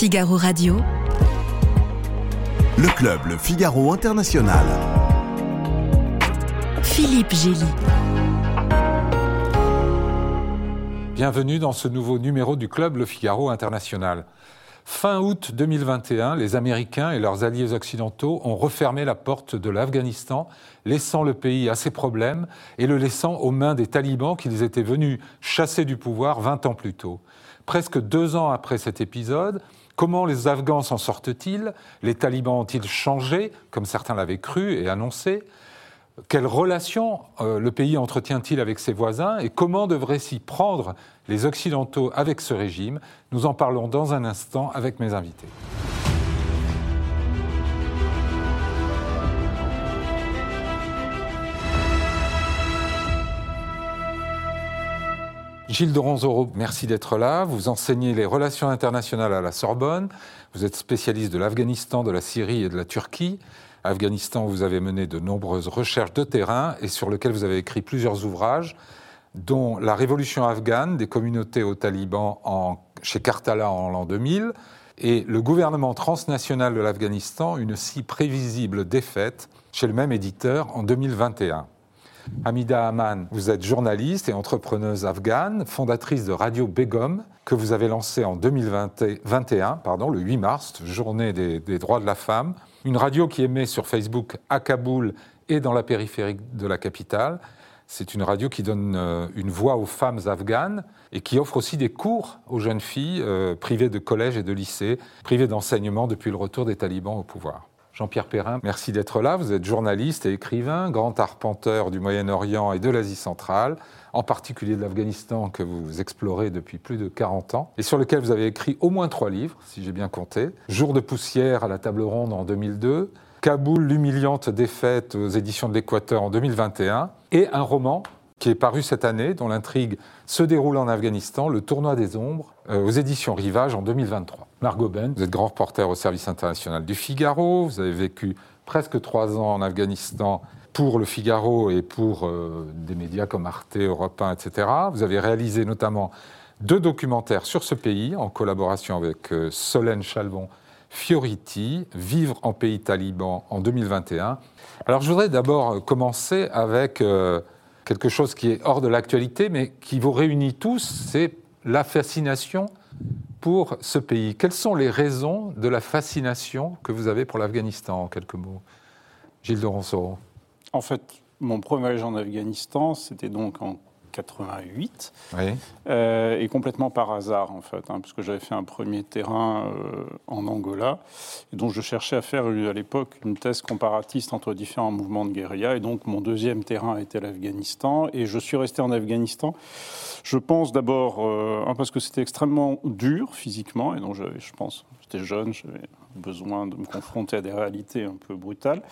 Figaro Radio. Le club Le Figaro International. Philippe Gély. Bienvenue dans ce nouveau numéro du club Le Figaro International. Fin août 2021, les Américains et leurs alliés occidentaux ont refermé la porte de l'Afghanistan, laissant le pays à ses problèmes et le laissant aux mains des talibans qu'ils étaient venus chasser du pouvoir 20 ans plus tôt. Presque deux ans après cet épisode, comment les Afghans s'en sortent-ils? Les talibans ont-ils changé, comme certains l'avaient cru et annoncé? Quelle relation euh, le pays entretient-il avec ses voisins et comment devraient s'y prendre les Occidentaux avec ce régime? Nous en parlons dans un instant avec mes invités. Gilles de Ronzoro, merci d'être là. Vous enseignez les relations internationales à la Sorbonne. Vous êtes spécialiste de l'Afghanistan, de la Syrie et de la Turquie. Afghanistan, vous avez mené de nombreuses recherches de terrain et sur lequel vous avez écrit plusieurs ouvrages, dont La révolution afghane des communautés aux talibans chez Kartala en l'an 2000 et Le gouvernement transnational de l'Afghanistan, une si prévisible défaite chez le même éditeur en 2021. Hamida Aman, vous êtes journaliste et entrepreneuse afghane, fondatrice de Radio Begum, que vous avez lancée en 2021, pardon, le 8 mars, journée des, des droits de la femme. Une radio qui émet sur Facebook à Kaboul et dans la périphérie de la capitale. C'est une radio qui donne euh, une voix aux femmes afghanes et qui offre aussi des cours aux jeunes filles euh, privées de collège et de lycée, privées d'enseignement depuis le retour des talibans au pouvoir. Jean-Pierre Perrin, merci d'être là. Vous êtes journaliste et écrivain, grand arpenteur du Moyen-Orient et de l'Asie centrale, en particulier de l'Afghanistan que vous explorez depuis plus de 40 ans, et sur lequel vous avez écrit au moins trois livres, si j'ai bien compté. Jour de poussière à la table ronde en 2002, Kaboul, l'humiliante défaite aux éditions de l'Équateur en 2021, et un roman qui est paru cette année, dont l'intrigue se déroule en Afghanistan, Le Tournoi des Ombres, euh, aux éditions Rivage en 2023. Margot Ben, vous êtes grand reporter au service international du Figaro, vous avez vécu presque trois ans en Afghanistan pour le Figaro et pour euh, des médias comme Arte, Europe 1, etc. Vous avez réalisé notamment deux documentaires sur ce pays en collaboration avec euh, Solène Chalvon Fioriti, Vivre en pays taliban en 2021. Alors je voudrais d'abord commencer avec quelque chose qui est hors de l'actualité, mais qui vous réunit tous, c'est la fascination pour ce pays. Quelles sont les raisons de la fascination que vous avez pour l'Afghanistan, en quelques mots Gilles de Ronsoro. En fait, mon premier voyage en Afghanistan, c'était donc en 88, euh, et complètement par hasard en fait, hein, parce que j'avais fait un premier terrain euh, en Angola, et donc je cherchais à faire à l'époque une thèse comparatiste entre différents mouvements de guérilla, et donc mon deuxième terrain était l'Afghanistan, et je suis resté en Afghanistan. Je pense d'abord, euh, parce que c'était extrêmement dur physiquement, et donc je, je pense, j'étais jeune, j'avais besoin de me confronter à des réalités un peu brutales,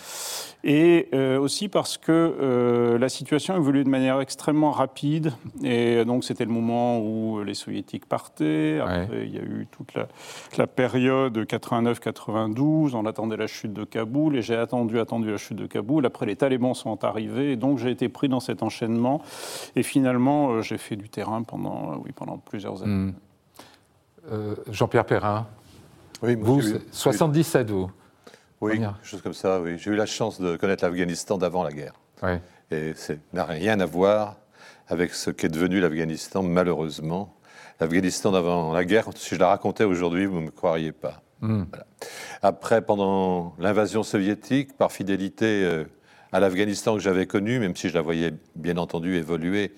et euh, aussi parce que euh, la situation évoluait de manière extrêmement rapide, et donc c'était le moment où les soviétiques partaient, après il y a eu toute la, la période 89-92, on attendait la chute de Kaboul, et j'ai attendu, attendu la chute de Kaboul, après les talibans sont arrivés, et donc j'ai été pris dans cet enchaînement, et finalement euh, j'ai fait du terrain pendant, oui, pendant plusieurs années. Hmm. Jean-Pierre Perrin, oui, vous, 77, vous Oui, quelque chose comme ça, oui. J'ai eu la chance de connaître l'Afghanistan d'avant la guerre. Oui. Et ça n'a rien à voir avec ce qu'est devenu l'Afghanistan, malheureusement. L'Afghanistan d'avant la guerre, si je la racontais aujourd'hui, vous ne me croiriez pas. Hmm. Après, pendant l'invasion soviétique, par fidélité euh, à l'Afghanistan que j'avais connu, même si je la voyais bien entendu évoluer,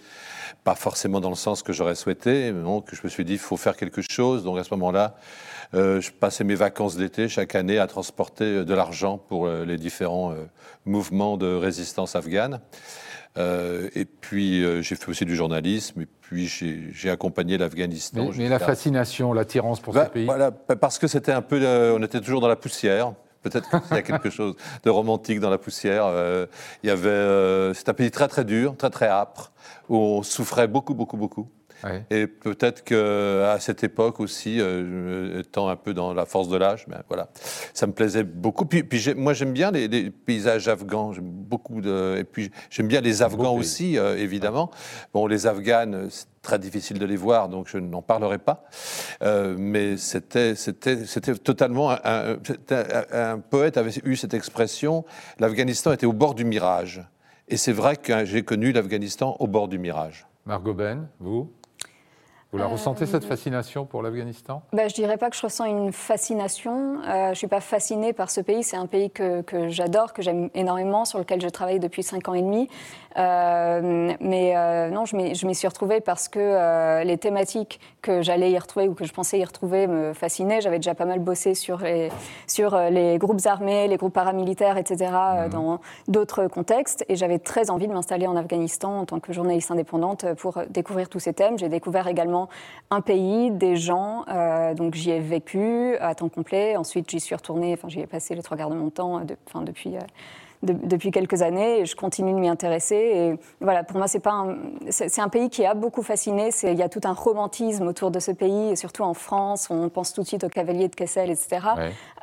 pas forcément dans le sens que j'aurais souhaité, donc je me suis dit, il faut faire quelque chose. Donc à ce moment-là, je passais mes vacances d'été chaque année à transporter euh, de l'argent pour euh, les différents mouvements de résistance afghane. et puis j'ai fait aussi du journalisme, et puis j'ai accompagné l'Afghanistan. Mais, la fascination, l'attirance pour bah, ce pays Voilà, parce que c'était un peu, on était toujours dans la poussière. Peut-être qu'il y a quelque chose de romantique dans la poussière. il y avait, c'est un pays très très dur, très très âpre, où on souffrait beaucoup beaucoup beaucoup. Et peut-être qu'à cette époque aussi, euh, étant un peu dans la force de l'âge, ben voilà, ça me plaisait beaucoup. Puis, puis moi, j'aime bien les, paysages afghans. J'aime beaucoup de. Et puis, j'aime bien les Afghans aussi, euh, évidemment. Bon, les Afghanes, c'est très difficile de les voir, donc je n'en parlerai pas. Euh, mais c'était, c'était, c'était totalement. Un, un, poète avait eu cette expression l'Afghanistan était au bord du mirage. Et c'est vrai que j'ai connu l'Afghanistan au bord du mirage. Margot Ben, vous? Vous la ressentez, cette euh, fascination pour l'Afghanistan? Bah, Je ne dirais pas que je ressens une fascination. Euh, je ne suis pas fascinée par ce pays. C'est un pays que, j'adore, que j'aime énormément, sur lequel je travaille depuis cinq ans et demi. Euh, mais non, je m'y suis retrouvée parce que les thématiques que j'allais y retrouver ou que je pensais y retrouver me fascinaient. J'avais déjà pas mal bossé sur les, sur les groupes armés, les groupes paramilitaires, etc., mhm. dans d'autres contextes. Et j'avais très envie de m'installer en Afghanistan en tant que journaliste indépendante pour découvrir tous ces thèmes. J'ai découvert également un pays, des gens. Euh, donc j'y ai vécu à temps complet. Ensuite, j'y suis retournée. Enfin, j'y ai passé les trois quarts de mon temps euh, enfin, depuis euh, depuis quelques années et je continue de m'y intéresser. Et voilà, pour moi, c'est pas c'est un pays qui a beaucoup fasciné. Il y a tout un romantisme autour de ce pays, et surtout en France, on pense tout de suite aux cavaliers de Kessel, etc.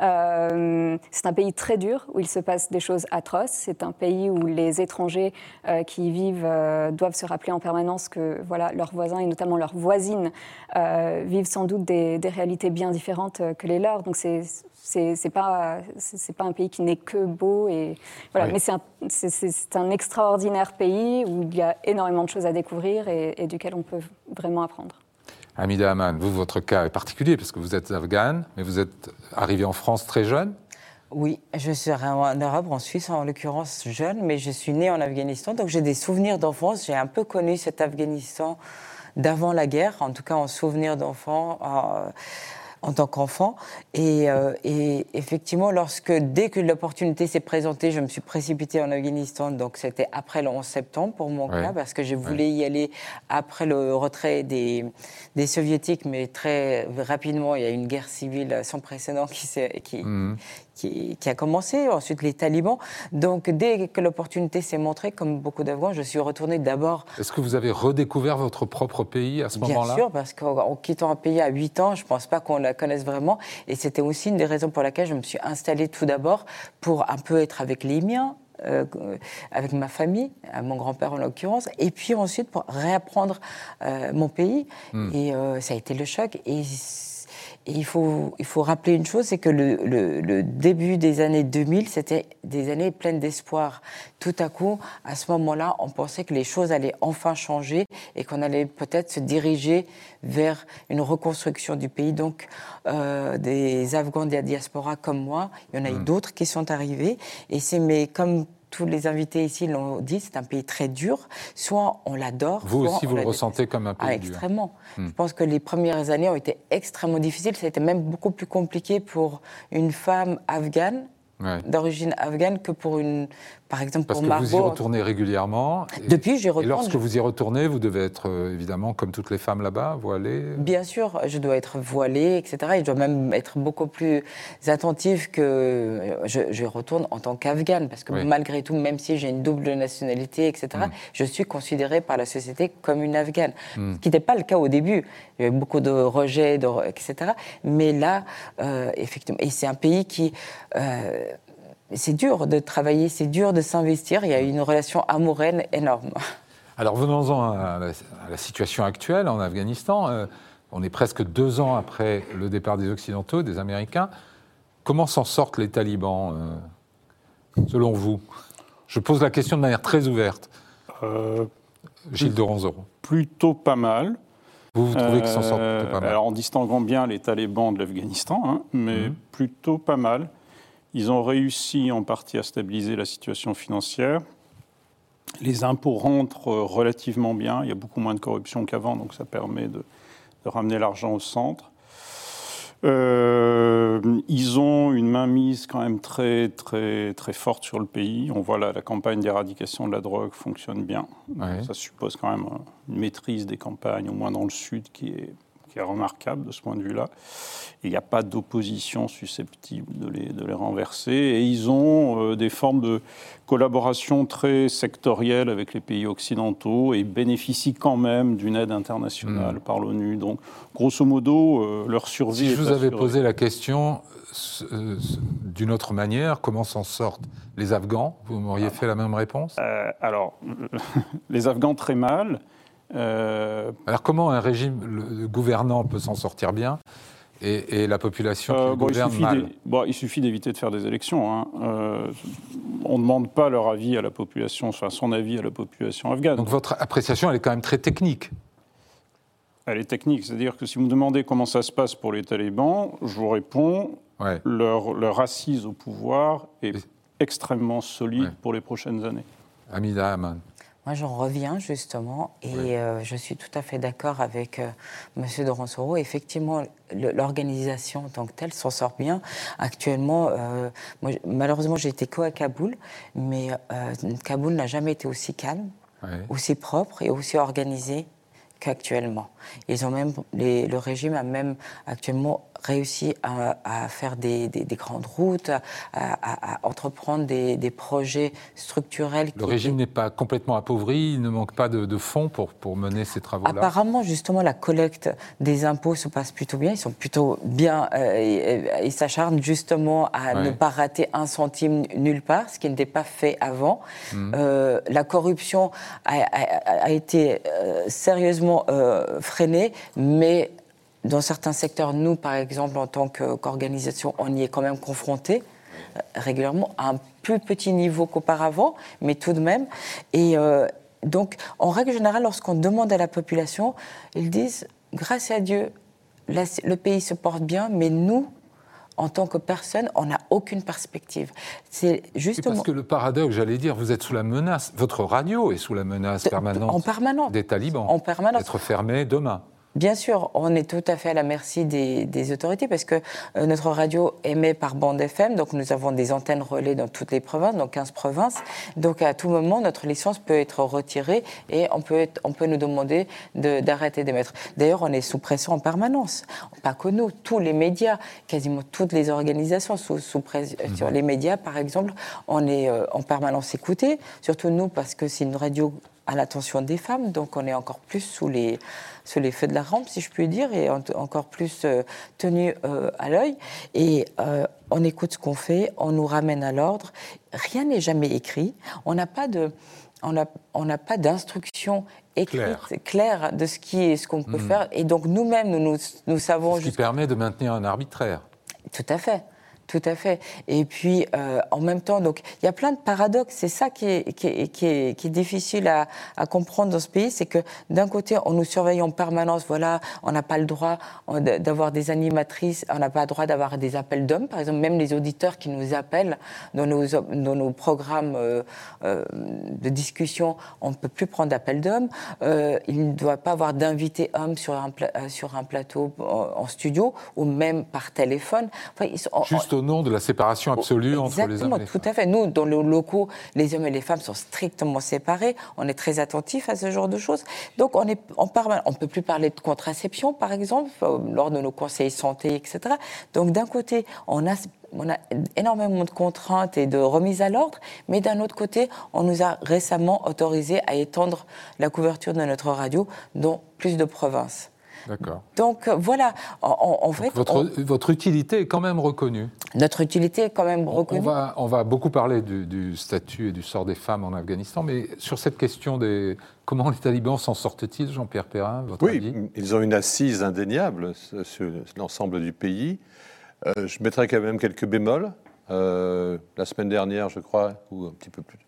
Euh, c'est un pays très dur où il se passe des choses atroces. C'est un pays où les étrangers euh, qui y vivent euh, doivent se rappeler en permanence que voilà, leurs voisins et notamment leurs voisines vivent sans doute des, des, réalités bien différentes que les leurs. Donc c'est c'est pas c'est pas un pays qui n'est que beau et voilà. Mais c'est un, un, extraordinaire pays où il y a énormément de choses à découvrir et, duquel on peut vraiment apprendre. Amida Aman, vous, votre cas est particulier parce que vous êtes afghane, mais vous êtes arrivé en France très jeune. Oui, je suis en Europe, en Suisse en l'occurrence jeune, mais je suis née en Afghanistan, donc j'ai des souvenirs d'enfance. J'ai un peu connu cet Afghanistan d'avant la guerre, en tout cas en souvenir d'enfant. Euh, en tant qu'enfant. Euh, et, effectivement, lorsque, dès que l'opportunité s'est présentée, je me suis précipitée en Afghanistan. Donc, c'était après le 11 septembre pour mon cas, parce que je voulais y aller après le retrait des, des Soviétiques, mais très rapidement, il y a une guerre civile sans précédent qui, qui, mmh qui, a commencé, ensuite les talibans. Donc dès que l'opportunité s'est montrée, comme beaucoup d'Afghans, je suis retournée d'abord. Est-ce que vous avez redécouvert votre propre pays à ce moment-là? Bien sûr, parce qu'en quittant un pays à 8 ans, je ne pense pas qu'on la connaisse vraiment. Et c'était aussi une des raisons pour laquelle je me suis installée tout d'abord pour un peu être avec les miens, euh, avec ma famille, mon grand-père en l'occurrence, et puis ensuite pour réapprendre euh, mon pays. Hmm. Et euh, ça a été le choc. Et il faut, il faut rappeler une chose, c'est que le, le, début des années 2000, c'était des années pleines d'espoir. Tout à coup, à ce moment-là, on pensait que les choses allaient enfin changer et qu'on allait peut-être se diriger vers une reconstruction du pays. Donc, euh, des Afghans de la diaspora comme moi, il y en a eu mmh. d'autres qui sont arrivés. Et c'est, mais comme tous les invités ici l'ont dit, c'est un pays très dur. Soit on l'adore. Vous aussi, vous le ressentez comme un pays ah, dur. Extrêmement. Hmm. Je pense que les premières années ont été extrêmement difficiles. Ça a été même beaucoup plus compliqué pour une femme afghane d'origine afghane que pour une, par exemple, Parce pour que vous y retournez régulièrement. Depuis, j'y retourne. Et lorsque vous y retournez, vous devez être euh, évidemment, comme toutes les femmes là-bas, voilée Bien sûr, je dois être voilée, etc. Et je dois même être beaucoup plus attentive que euh, je, retourne en tant qu'afghane. Parce que malgré tout, même si j'ai une double nationalité, etc., hmm. je suis considérée par la société comme une afghane. Hmm. Ce qui n'était pas le cas au début. Il y avait beaucoup de rejets, etc. Mais là, euh, effectivement, et c'est un pays qui c'est dur de travailler, c'est dur de s'investir. Il y a une relation amoureuse énorme. Alors venons-en à, la situation actuelle en Afghanistan. Euh, on est presque deux ans après le départ des Occidentaux, des Américains. Comment s'en sortent les talibans, euh, selon vous? Je pose la question de manière très ouverte. Euh, Gilles de Ronzoro. Plutôt pas mal. Vous, vous trouvez qu'ils s'en sortent pas mal? Alors en distinguant bien les talibans de l'Afghanistan, hein, mais mhm. plutôt pas mal. Ils ont réussi en partie à stabiliser la situation financière. Les impôts rentrent relativement bien. Il y a beaucoup moins de corruption qu'avant, donc ça permet de, ramener l'argent au centre. Euh, ils ont une mainmise quand même très, très, très forte sur le pays. On voit là, la campagne d'éradication de la drogue fonctionne bien. Ça suppose quand même une maîtrise des campagnes, au moins dans le sud, qui est, qui est remarquable de ce point de vue-là. Il n'y a pas d'opposition susceptible de les, de les, renverser. Et ils ont des formes de collaboration très sectorielle avec les pays occidentaux et bénéficient quand même d'une aide internationale hmm. par l'ONU. Donc, grosso modo, leur survie. Si je vous avais posé la question d'une autre manière, comment s'en sortent les Afghans? Vous m'auriez fait la même réponse? Euh, Alors, les Afghans très mal. Euh, alors comment un régime gouvernant peut s'en sortir bien et, la population qui euh, gouverne il mal bon, Il suffit d'éviter de faire des élections. Hein. on ne demande pas leur avis à la population, enfin son avis à la population afghane. Donc votre appréciation, elle est quand même très technique elle est technique, c'est-à-dire que si vous me demandez comment ça se passe pour les talibans, je vous réponds, leur, leur, assise au pouvoir est extrêmement solide pour les prochaines années. Amida Aman. Moi, j'en reviens justement, et euh, je suis tout à fait d'accord avec euh, M. Doransoro. Effectivement, l'organisation en tant que telle s'en sort bien. Actuellement, euh, malheureusement, j'ai été qu'à Kaboul, mais Kaboul n'a jamais été aussi calme, aussi propre et aussi organisé qu'actuellement. Ils ont même, le régime a même actuellement réussi à, faire des, grandes routes, à, entreprendre des, projets structurels. Le régime n'est pas complètement appauvri, il ne manque pas de, fonds pour, pour mener ces travaux-là Apparemment, justement, la collecte des impôts se passe plutôt bien, ils sont plutôt bien, euh, ils s'acharnent justement à ne pas rater un centime nulle part, ce qui n'était pas fait avant. Hmm. Euh, la corruption a, été euh, sérieusement freinée, mais dans certains secteurs, nous, par exemple, en tant qu'organisation, on y est quand même confronté euh, régulièrement à un plus petit niveau qu'auparavant, mais tout de même. Et euh, donc, en règle générale, lorsqu'on demande à la population, ils disent, grâce à Dieu, le pays se porte bien, mais nous, en tant que personne, on n'a aucune perspective. C'est justement. Parce que le paradoxe, j'allais dire, vous êtes sous la menace, votre radio est sous la menace permanente en permanence. des talibans. En permanence. D'être fermé demain. Bien sûr, on est tout à fait à la merci des, autorités parce que euh, notre radio émet par bande FM, donc nous avons des antennes relais dans toutes les provinces, dans 15 provinces. Donc à tout moment, notre licence peut être retirée et on peut, on peut nous demander d'arrêter d'émettre. D'ailleurs, on est sous pression en permanence. Pas que nous, tous les médias, quasiment toutes les organisations sous, sous pression. Mhm. Sur les médias, par exemple, on est euh, en permanence écouté, surtout nous parce que c'est une radio à l'attention des femmes, donc on est encore plus sous les, sous les feux de la rampe, si je puis dire, et encore plus euh, tenu euh, à l'œil. Et euh, on écoute ce qu'on fait, on nous ramène à l'ordre. Rien n'est jamais écrit. On n'a pas de, on n'a on pas d'instruction écrite claire. de ce qui est ce qu'on peut hmm. faire. Et donc nous-mêmes, nous, nous, nous savons. Ce qui permet de maintenir un arbitraire. Tout à fait. Tout à fait. Et puis, euh, en même temps, donc, il y a plein de paradoxes. C'est ça qui est, qui est, qui est, qui est difficile à, à, comprendre dans ce pays. C'est que d'un côté, on nous surveille en permanence. Voilà, on n'a pas le droit d'avoir des animatrices, on n'a pas le droit d'avoir des appels d'hommes. Par exemple, même les auditeurs qui nous appellent dans nos, dans nos programmes euh, euh, de discussion, on ne peut plus prendre d'appels d'hommes. Euh, il ne doit pas avoir d'invités hommes sur un, sur un plateau en, studio ou même par téléphone. Au nom de la séparation absolue entre les hommes et les tout à fait. Nous, dans les locaux, les hommes et les femmes sont strictement séparés. On est très attentifs à ce genre de choses. Donc, on est On peut plus parler de contraception, par exemple, euh, lors de nos conseils santé, etc. Donc, d'un côté, on a on a énormément de contraintes et de remises à l'ordre, mais d'un autre côté, on nous a récemment autorisé à étendre la couverture de notre radio dans plus de provinces. D'accord. Donc euh, voilà, en, fait. Votre, utilité est quand même reconnue. Notre utilité est quand même reconnue. On va, on va beaucoup parler du, statut et du sort des femmes en Afghanistan, mais sur cette question des. Comment les talibans s'en sortent-ils, Jean-Pierre Perrin votre Oui, ils ont une assise indéniable sur l'ensemble du pays. Euh, je mettrai quand même quelques bémols. Euh, la semaine dernière, je crois, ou un petit peu plus,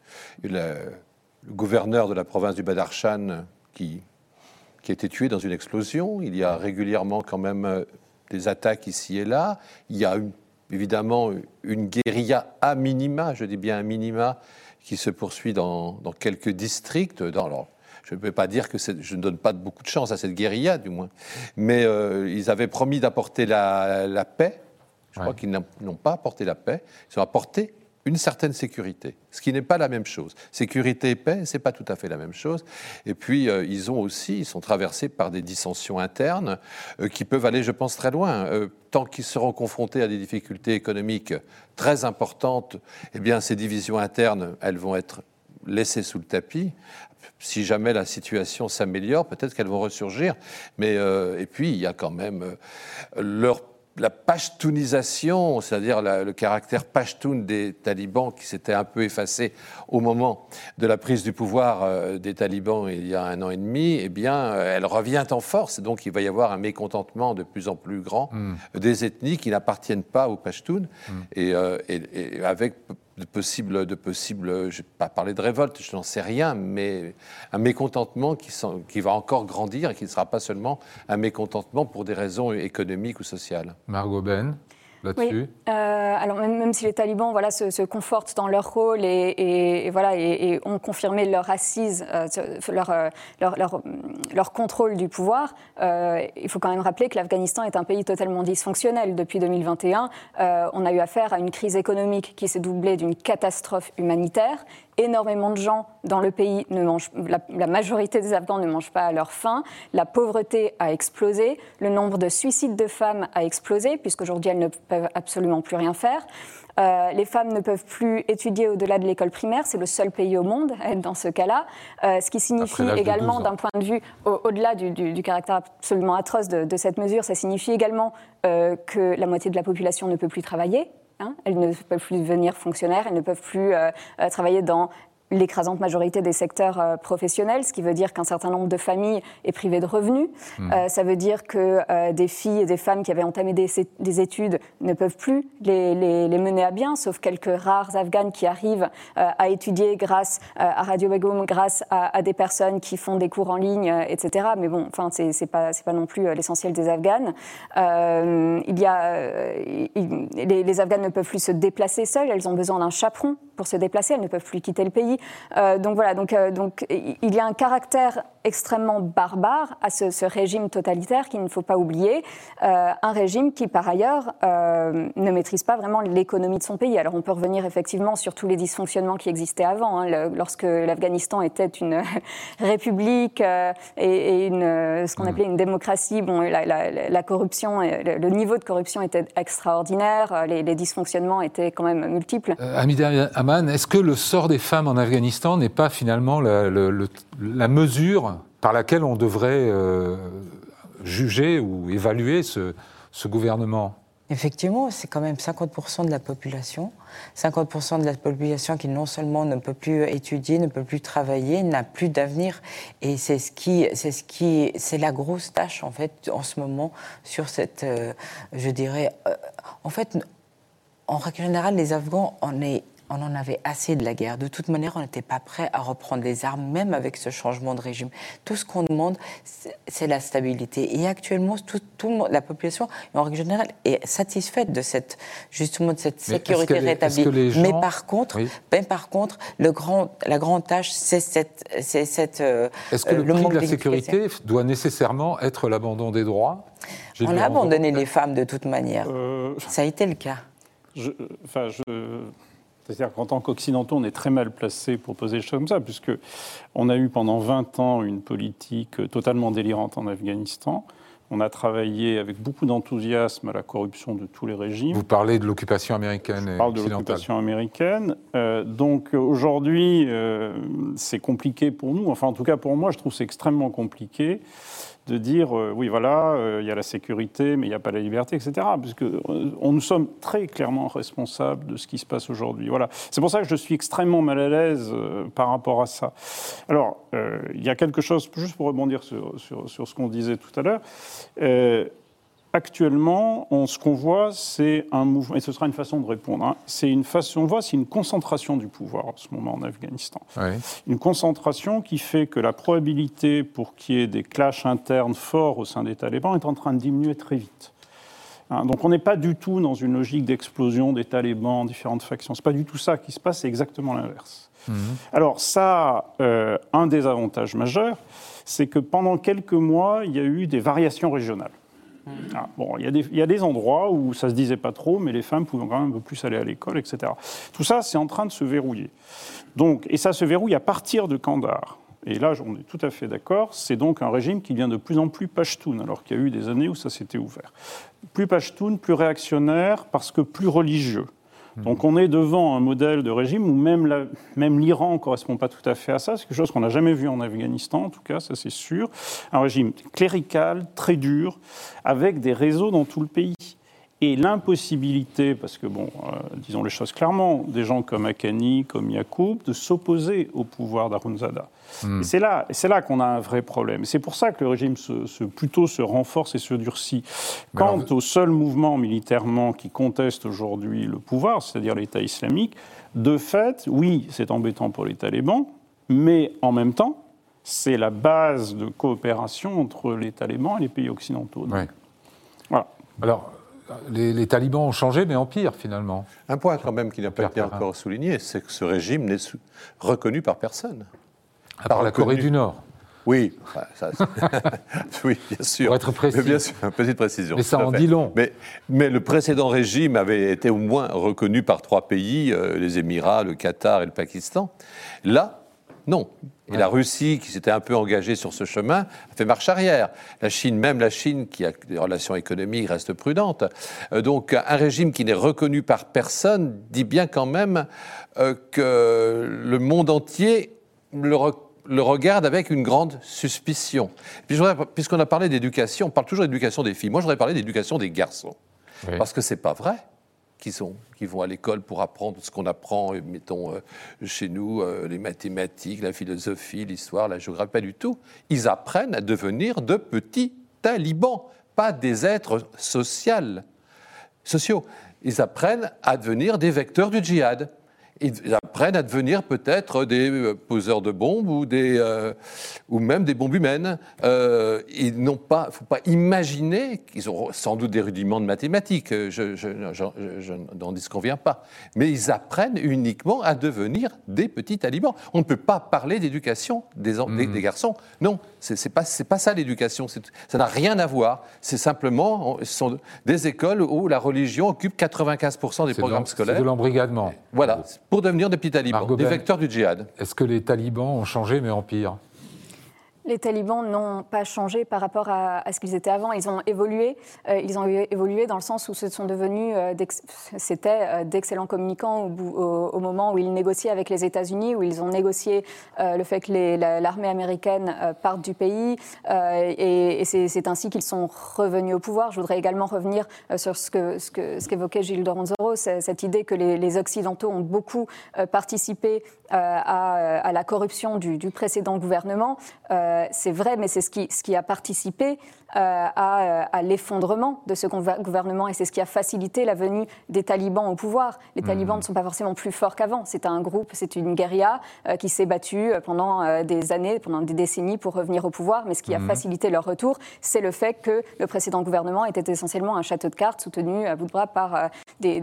le gouverneur de la province du Badarchan qui qui a été tué dans une explosion. Il y a régulièrement quand même euh, des attaques ici et là. Il y a évidemment une guérilla à minima, je dis bien à minima, qui se poursuit dans, quelques districts. Dans, je ne peux pas dire que je ne donne pas beaucoup de chance à cette guérilla, du moins. Mais euh, ils avaient promis d'apporter la, paix. Je crois qu'ils n'ont pas apporté la paix. Ils ont apporté une certaine sécurité, ce qui n'est pas la même chose. Sécurité et paix, c'est pas tout à fait la même chose. Et puis euh, ils ont aussi, ils sont traversés par des dissensions internes euh, qui peuvent aller, je pense, très loin. Euh, tant qu'ils seront confrontés à des difficultés économiques très importantes, eh bien ces divisions internes, elles vont être laissées sous le tapis. Si jamais la situation s'améliore, peut-être qu'elles vont ressurgir. Mais et puis il y a quand même leur la pashtounisation, c'est-à-dire le caractère pashtoun des talibans qui s'était un peu effacé au moment de la prise du pouvoir euh, des talibans il y a un an et demi, eh bien, euh, elle revient en force. Donc, il va y avoir un mécontentement de plus en plus grand hmm. des ethnies qui n'appartiennent pas aux pashtuns hmm. euh, et, avec de possibles, de possibles, je ne vais pas parler de révolte, je n'en sais rien, mais un mécontentement qui, qui, va encore grandir et qui ne sera pas seulement un mécontentement pour des raisons économiques ou sociales. Margot Ben oui. Euh, alors même, si les talibans voilà, se, confortent dans leur rôle et, voilà, et, ont confirmé leur assise, euh, euh, leur, leur, leur, contrôle du pouvoir, il faut quand même rappeler que l'Afghanistan est un pays totalement dysfonctionnel. Depuis 2021, on a eu affaire à une crise économique qui s'est doublée d'une catastrophe humanitaire énormément de gens dans le pays ne mangent, la, majorité des Afghans ne mangent pas à leur faim, la pauvreté a explosé, le nombre de suicides de femmes a explosé, puisqu'aujourd'hui elles ne peuvent absolument plus rien faire. Euh, les femmes ne peuvent plus étudier au-delà de l'école primaire, c'est le seul pays au monde à être dans ce cas-là, euh, ce qui signifie également d'un point de vue, au-delà du, caractère absolument atroce de, cette mesure, ça signifie également euh, que la moitié de la population ne peut plus travailler, Hein. elles ne peuvent plus devenir fonctionnaires, elles ne peuvent plus euh, euh, travailler dans l'écrasante majorité des secteurs euh, professionnels, ce qui veut dire qu'un certain nombre de familles est privé de revenus. Hmm. Euh, ça veut dire que euh, des filles et des femmes qui avaient entamé des, des études ne peuvent plus les, les, les, mener à bien, sauf quelques rares Afghanes qui arrivent à étudier grâce à Radio Begum, grâce à, à, des personnes qui font des cours en ligne, etc. Mais bon, enfin, c'est pas, pas non plus l'essentiel des Afghanes. il y a, les, les Afghanes ne peuvent plus se déplacer seules, elles ont besoin d'un chaperon pour se déplacer, elles ne peuvent plus quitter le pays. Euh, donc voilà, donc, euh, donc il y a un caractère extrêmement barbare à ce, régime totalitaire qu'il ne faut pas oublier, euh, un régime qui par ailleurs ne maîtrise pas vraiment l'économie de son pays. Alors on peut revenir effectivement sur tous les dysfonctionnements qui existaient avant, hein, lorsque l'Afghanistan était une république et, une, ce qu'on mmh. appelait une démocratie. Bon, la, corruption, le, niveau de corruption était extraordinaire, les, dysfonctionnements étaient quand même multiples. Hamida Aman, est-ce que le sort des femmes en Afghanistan n'est pas finalement la, mesure par laquelle on devrait euh, juger ou évaluer ce, gouvernement Effectivement, c'est quand même 50% de la population. 50% de la population qui non seulement ne peut plus étudier, ne peut plus travailler, n'a plus d'avenir. Et c'est ce qui, c'est ce qui, c'est la grosse tâche en fait en ce moment sur cette, euh, je dirais, euh, en fait, en règle générale, les Afghans, on est on en avait assez de la guerre. De toute manière, on n'était pas prêt à reprendre les armes, même avec ce changement de régime. Tout ce qu'on demande, c'est la stabilité. Et actuellement, tout, la population, en règle générale, est satisfaite de cette, justement, de cette sécurité rétablie. Mais par contre, ben, par contre, le grand, la grande tâche, c'est cette, c'est cette. Euh, Est-ce que le, le prix de la sécurité doit nécessairement être l'abandon des droits? On a abandonné les femmes de toute manière. Euh, Ça a été le cas. Je, enfin, je c'est-à-dire qu'en tant qu'Occidentaux, on est très mal placé pour poser les choses comme ça, puisque on a eu pendant 20 ans une politique totalement délirante en Afghanistan. On a travaillé avec beaucoup d'enthousiasme à la corruption de tous les régimes. Vous parlez de l'occupation américaine et Je parle de l'occupation américaine. Euh, donc aujourd'hui, euh, c'est compliqué pour nous. Enfin, en tout cas pour moi, je trouve c'est extrêmement compliqué de dire euh, oui voilà euh, il y a la sécurité mais il n'y a pas la liberté etc puisque euh, on, nous sommes très clairement responsables de ce qui se passe aujourd'hui. Voilà. C'est pour ça que je suis extrêmement mal à l'aise par rapport à ça. Alors il y a quelque chose juste pour rebondir sur, sur, sur ce qu'on disait tout à l'heure Actuellement, ce qu'on voit, c'est un mouvement, et ce sera une façon de répondre. Hein. c'est une façon, on voit, c'est une concentration du pouvoir en ce moment en Afghanistan. Une concentration qui fait que la probabilité pour qu'il y ait des clashs internes forts au sein des talibans est en train de diminuer très vite. Hein. donc on n'est pas du tout dans une logique d'explosion des talibans, différentes factions. C'est pas du tout ça qui se passe, c'est exactement l'inverse. Mhm. Alors ça, euh, un des avantages majeurs, c'est que pendant quelques mois, il y a eu des variations régionales. Ah, bon, il y, y, a des endroits où ça se disait pas trop, mais les femmes pouvaient quand même un peu plus aller à l'école, etc. Tout ça, c'est en train de se verrouiller. Donc, et ça se verrouille à partir de Kandahar. Et là, on est tout à fait d'accord, c'est donc un régime qui devient de plus en plus pashtoun, alors qu'il y a eu des années où ça s'était ouvert. Plus pashtoun, plus réactionnaire, parce que plus religieux. Hmm. Donc on est devant un modèle de régime où même, même l'Iran ne correspond pas tout à fait à ça. C'est quelque chose qu'on n'a jamais vu en Afghanistan, en tout cas, ça c'est sûr. Un régime clérical, très dur, avec des réseaux dans tout le pays et l'impossibilité, parce que, bon, euh, disons les choses clairement, des gens comme Akani, comme Yacoub, de s'opposer au pouvoir d'Arunzada. Hmm. C'est là, là qu'on a un vrai problème. C'est pour ça que le régime se, plutôt se renforce et se durcit. Quant au seul mouvement militairement qui conteste aujourd'hui le pouvoir, c'est-à-dire l'État islamique, de fait, oui, c'est embêtant pour les talibans, mais en même temps, c'est la base de coopération entre les talibans et les pays occidentaux. Voilà. Alors, les, talibans ont changé, mais en pire, finalement. Un point quand même qui n'a pas été encore souligné, c'est que ce régime n'est reconnu par personne. par, la Corée du Nord. Oui, oui, bien sûr. Pour être précis. bien sûr, une petite précision. Mais ça en dit long. Mais, mais, le précédent régime avait été au moins reconnu par trois pays, euh, les Émirats, le Qatar et le Pakistan. Là, non. Et la Russie, qui s'était un peu engagée sur ce chemin, a fait marche arrière. La Chine, même la Chine, qui a des relations économiques, reste prudente. Euh, donc un régime qui n'est reconnu par personne dit bien quand même euh, que le monde entier le, regarde avec une grande suspicion. Puisqu'on a parlé d'éducation, on parle toujours d'éducation des filles. Moi, je voudrais parler d'éducation des garçons. Parce que c'est pas vrai qui, vont à l'école pour apprendre ce qu'on apprend, euh, mettons, euh, chez nous, euh, les mathématiques, la philosophie, l'histoire, la géographie, pas du tout. Ils apprennent à devenir de petits talibans, pas des êtres sociaux. Ils apprennent à devenir des vecteurs du djihad ils apprennent à devenir peut-être des euh, poseurs de bombes ou, des, euh, ou même des bombes humaines. Euh, ils n'ont pas, faut pas imaginer qu'ils ont sans doute des rudiments de mathématiques. Je, je, n'en disconviens pas, mais ils apprennent uniquement à devenir des petits talibans. On ne peut pas parler d'éducation des, mmh. des, garçons. Non, c'est pas c'est pas ça l'éducation. Ça n'a rien à voir. C'est simplement ce sont des écoles où la religion occupe 95% des programmes scolaires. C'est de l'embrigadement. Voilà pour devenir des petits talibans, des vecteurs du djihad. Est-ce que les talibans ont changé mais en pire? Les talibans n'ont pas changé par rapport à, ce qu'ils étaient avant. Ils ont évolué. Euh, ils ont évolué dans le sens où ce sont devenus, euh, c'était euh, d'excellents communicants au, moment où ils négociaient avec les États-Unis, où ils ont négocié le fait que l'armée américaine parte du pays. et, c'est ainsi qu'ils sont revenus au pouvoir. Je voudrais également revenir sur ce qu'évoquait ce que, ce Gilles Doronzoro, cette idée que les, Occidentaux ont beaucoup participé à, la corruption du, précédent gouvernement. C'est vrai, mais c'est ce qui, ce qui a participé euh, euh, à, l'effondrement de ce gouvernement et c'est ce qui a facilité la venue des talibans au pouvoir. Les talibans mmh. ne sont pas forcément plus forts qu'avant. C'est un groupe, c'est une guérilla qui s'est battue pendant des années, pendant des décennies pour revenir au pouvoir. Mais ce qui a mmh. facilité leur retour, c'est le fait que le précédent gouvernement était essentiellement un château de cartes soutenu à bout de bras par des,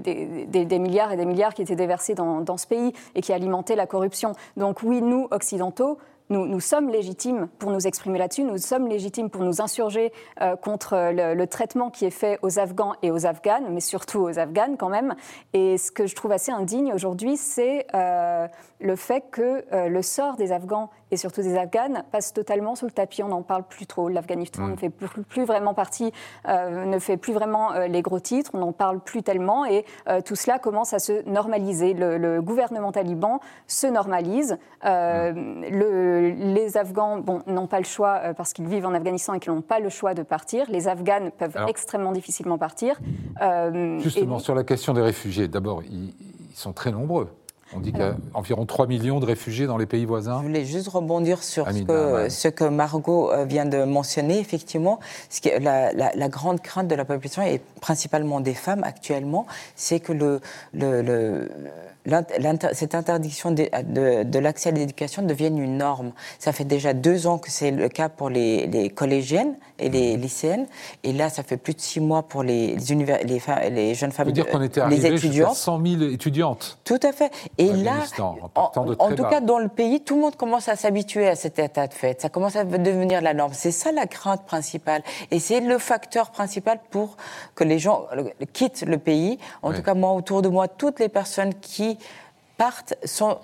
milliards et des milliards qui étaient déversés dans, dans ce pays et qui alimentaient la corruption. Donc oui, nous, occidentaux, nous, sommes légitimes pour nous exprimer là-dessus, nous sommes légitimes pour nous insurger euh, contre le, traitement qui est fait aux Afghans et aux Afghanes, mais surtout aux Afghanes quand même. Et ce que je trouve assez indigne aujourd'hui, c'est euh, le fait que euh, le sort des Afghans et surtout des Afghanes passe totalement sous le tapis. On n'en parle plus trop. L'Afghanistan mm. ne fait plus, vraiment partie, ne fait plus vraiment les gros titres. On n'en parle plus tellement et tout cela commence à se normaliser. Le, gouvernement taliban se normalise. Le les Afghans n'ont pas le choix euh, parce qu'ils vivent en Afghanistan et qu'ils n'ont pas le choix de partir. Les Afghanes peuvent extrêmement difficilement partir. Euh, justement, sur la question des réfugiés, d'abord, ils, sont très nombreux. On dit qu'il y a environ 3 millions de réfugiés dans les pays voisins. Je voulais juste rebondir sur ce, que, Margot euh, vient de mentionner. Effectivement, la, la, grande crainte de la population, et principalement des femmes actuellement, c'est que le, le cette interdiction de, l'accès à l'éducation devienne une norme. Ça fait déjà deux ans que c'est le cas pour les, collégiennes et les mhm. lycéennes, et là, ça fait plus de six mois pour les, les, les, jeunes femmes, dire qu'on était les étudiantes. 100 000 étudiantes. Tout à fait. Et là, en, tout cas, dans le pays, tout le monde commence à s'habituer à cet état de fait. Ça commence à devenir la norme. C'est ça la crainte principale. Et c'est le facteur principal pour que les gens quittent le pays. En tout cas, moi, autour de moi, toutes les personnes qui partent sont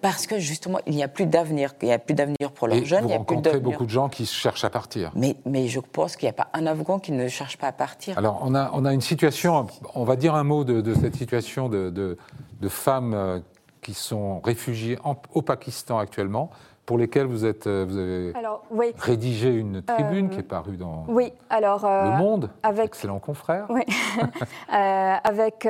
parce que justement, il n'y a plus d'avenir. Il n'y a plus d'avenir pour leurs jeunes. Vous il y a rencontrez beaucoup de gens qui cherchent à partir. Mais, mais je pense qu'il n'y a pas un Afghan qui ne cherche pas à partir. Alors, on a, on a une situation, on va dire un mot de, cette situation de, de, de, femmes euh, qui sont réfugiées au Pakistan actuellement pour lesquels vous, êtes, euh, vous avez alors, oui. rédigé une tribune qui est euh, parue dans oui, alors, euh, Le Monde, avec, excellent confrère. Oui, avec,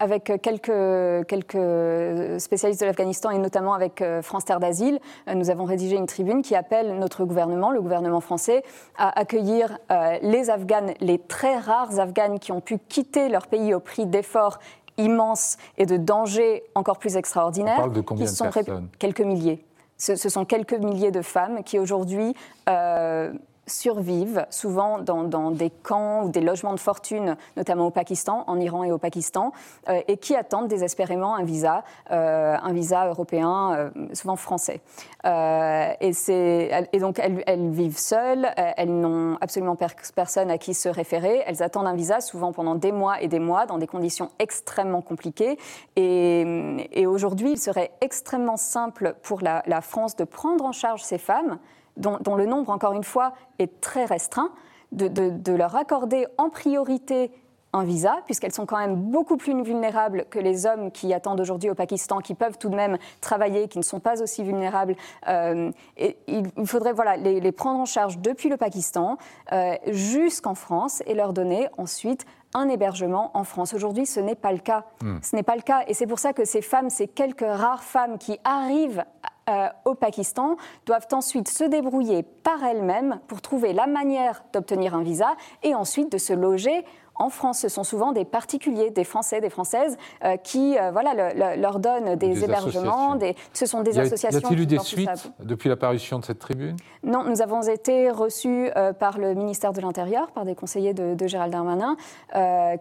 avec quelques, quelques spécialistes de l'Afghanistan et notamment avec France Terre d'Asile, nous avons rédigé une tribune qui appelle notre gouvernement, le gouvernement français, à accueillir les Afghanes, les très rares Afghanes qui ont pu quitter leur pays au prix d'efforts immenses et de dangers encore plus extraordinaires. On parle de combien de personnes? Quelques milliers. Ce, sont quelques milliers de femmes qui aujourd'hui euh, survivent souvent dans, des camps ou des logements de fortune, notamment au Pakistan, en Iran et au Pakistan, euh, et qui attendent désespérément un visa, euh, un visa européen, euh, souvent français. et, donc elles, vivent seules, elles n'ont absolument personne à qui se référer, elles attendent un visa souvent pendant des mois et des mois dans des conditions extrêmement compliquées. Et, aujourd'hui, il serait extrêmement simple pour la France de prendre en charge ces femmes dont, le nombre, encore une fois, est très restreint, de, leur accorder en priorité un visa, puisqu'elles sont quand même beaucoup plus vulnérables que les hommes qui attendent aujourd'hui au Pakistan, qui peuvent tout de même travailler, qui ne sont pas aussi vulnérables. Euh, et il faudrait voilà, les, prendre en charge depuis le Pakistan euh, jusqu'en France et leur donner ensuite un hébergement en France. Aujourd'hui, ce n'est pas le cas. Hmm. Ce n'est pas le cas. Et c'est pour ça que ces femmes, ces quelques rares femmes qui arrivent euh, au Pakistan doivent ensuite se débrouiller par elles-mêmes pour trouver la manière d'obtenir un visa et ensuite de se loger en France, ce sont souvent des particuliers, des Français, des Françaises, euh, qui euh, voilà, leur donnent des, hébergements. Des, ce sont des associations. Y a-t-il eu des suites depuis l'apparition de cette tribune? Non, nous avons été reçus euh, par le ministère de l'Intérieur, par des conseillers de, Gérald Darmanin,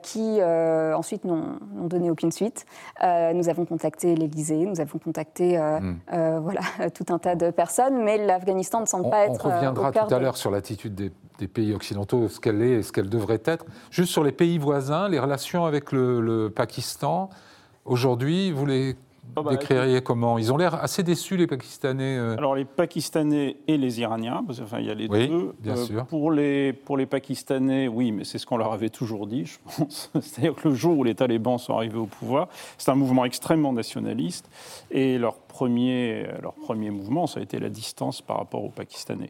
qui ensuite n'ont donné aucune suite. nous avons contacté l'Élysée, nous avons contacté hmm. voilà, tout un tas de personnes, mais l'Afghanistan ne semble pas être. On reviendra tout à l'heure sur l'attitude des des pays occidentaux, ce qu'elle est et ce qu'elle devrait être. Juste sur les pays voisins, les relations avec le, Pakistan, aujourd'hui, vous les oh bah, décririez comment? Ils ont l'air assez déçus, les Pakistanais. Euh. Alors, les Pakistanais et les Iraniens, parce enfin, il y a les oui, deux. Bien euh, sûr. Pour les, pour les Pakistanais, oui, mais c'est ce qu'on leur avait toujours dit, je pense. C'est-à-dire que le jour où les talibans sont arrivés au pouvoir, c'est un mouvement extrêmement nationaliste. Et leur premier, leur premier mouvement, ça a été la distance par rapport aux Pakistanais.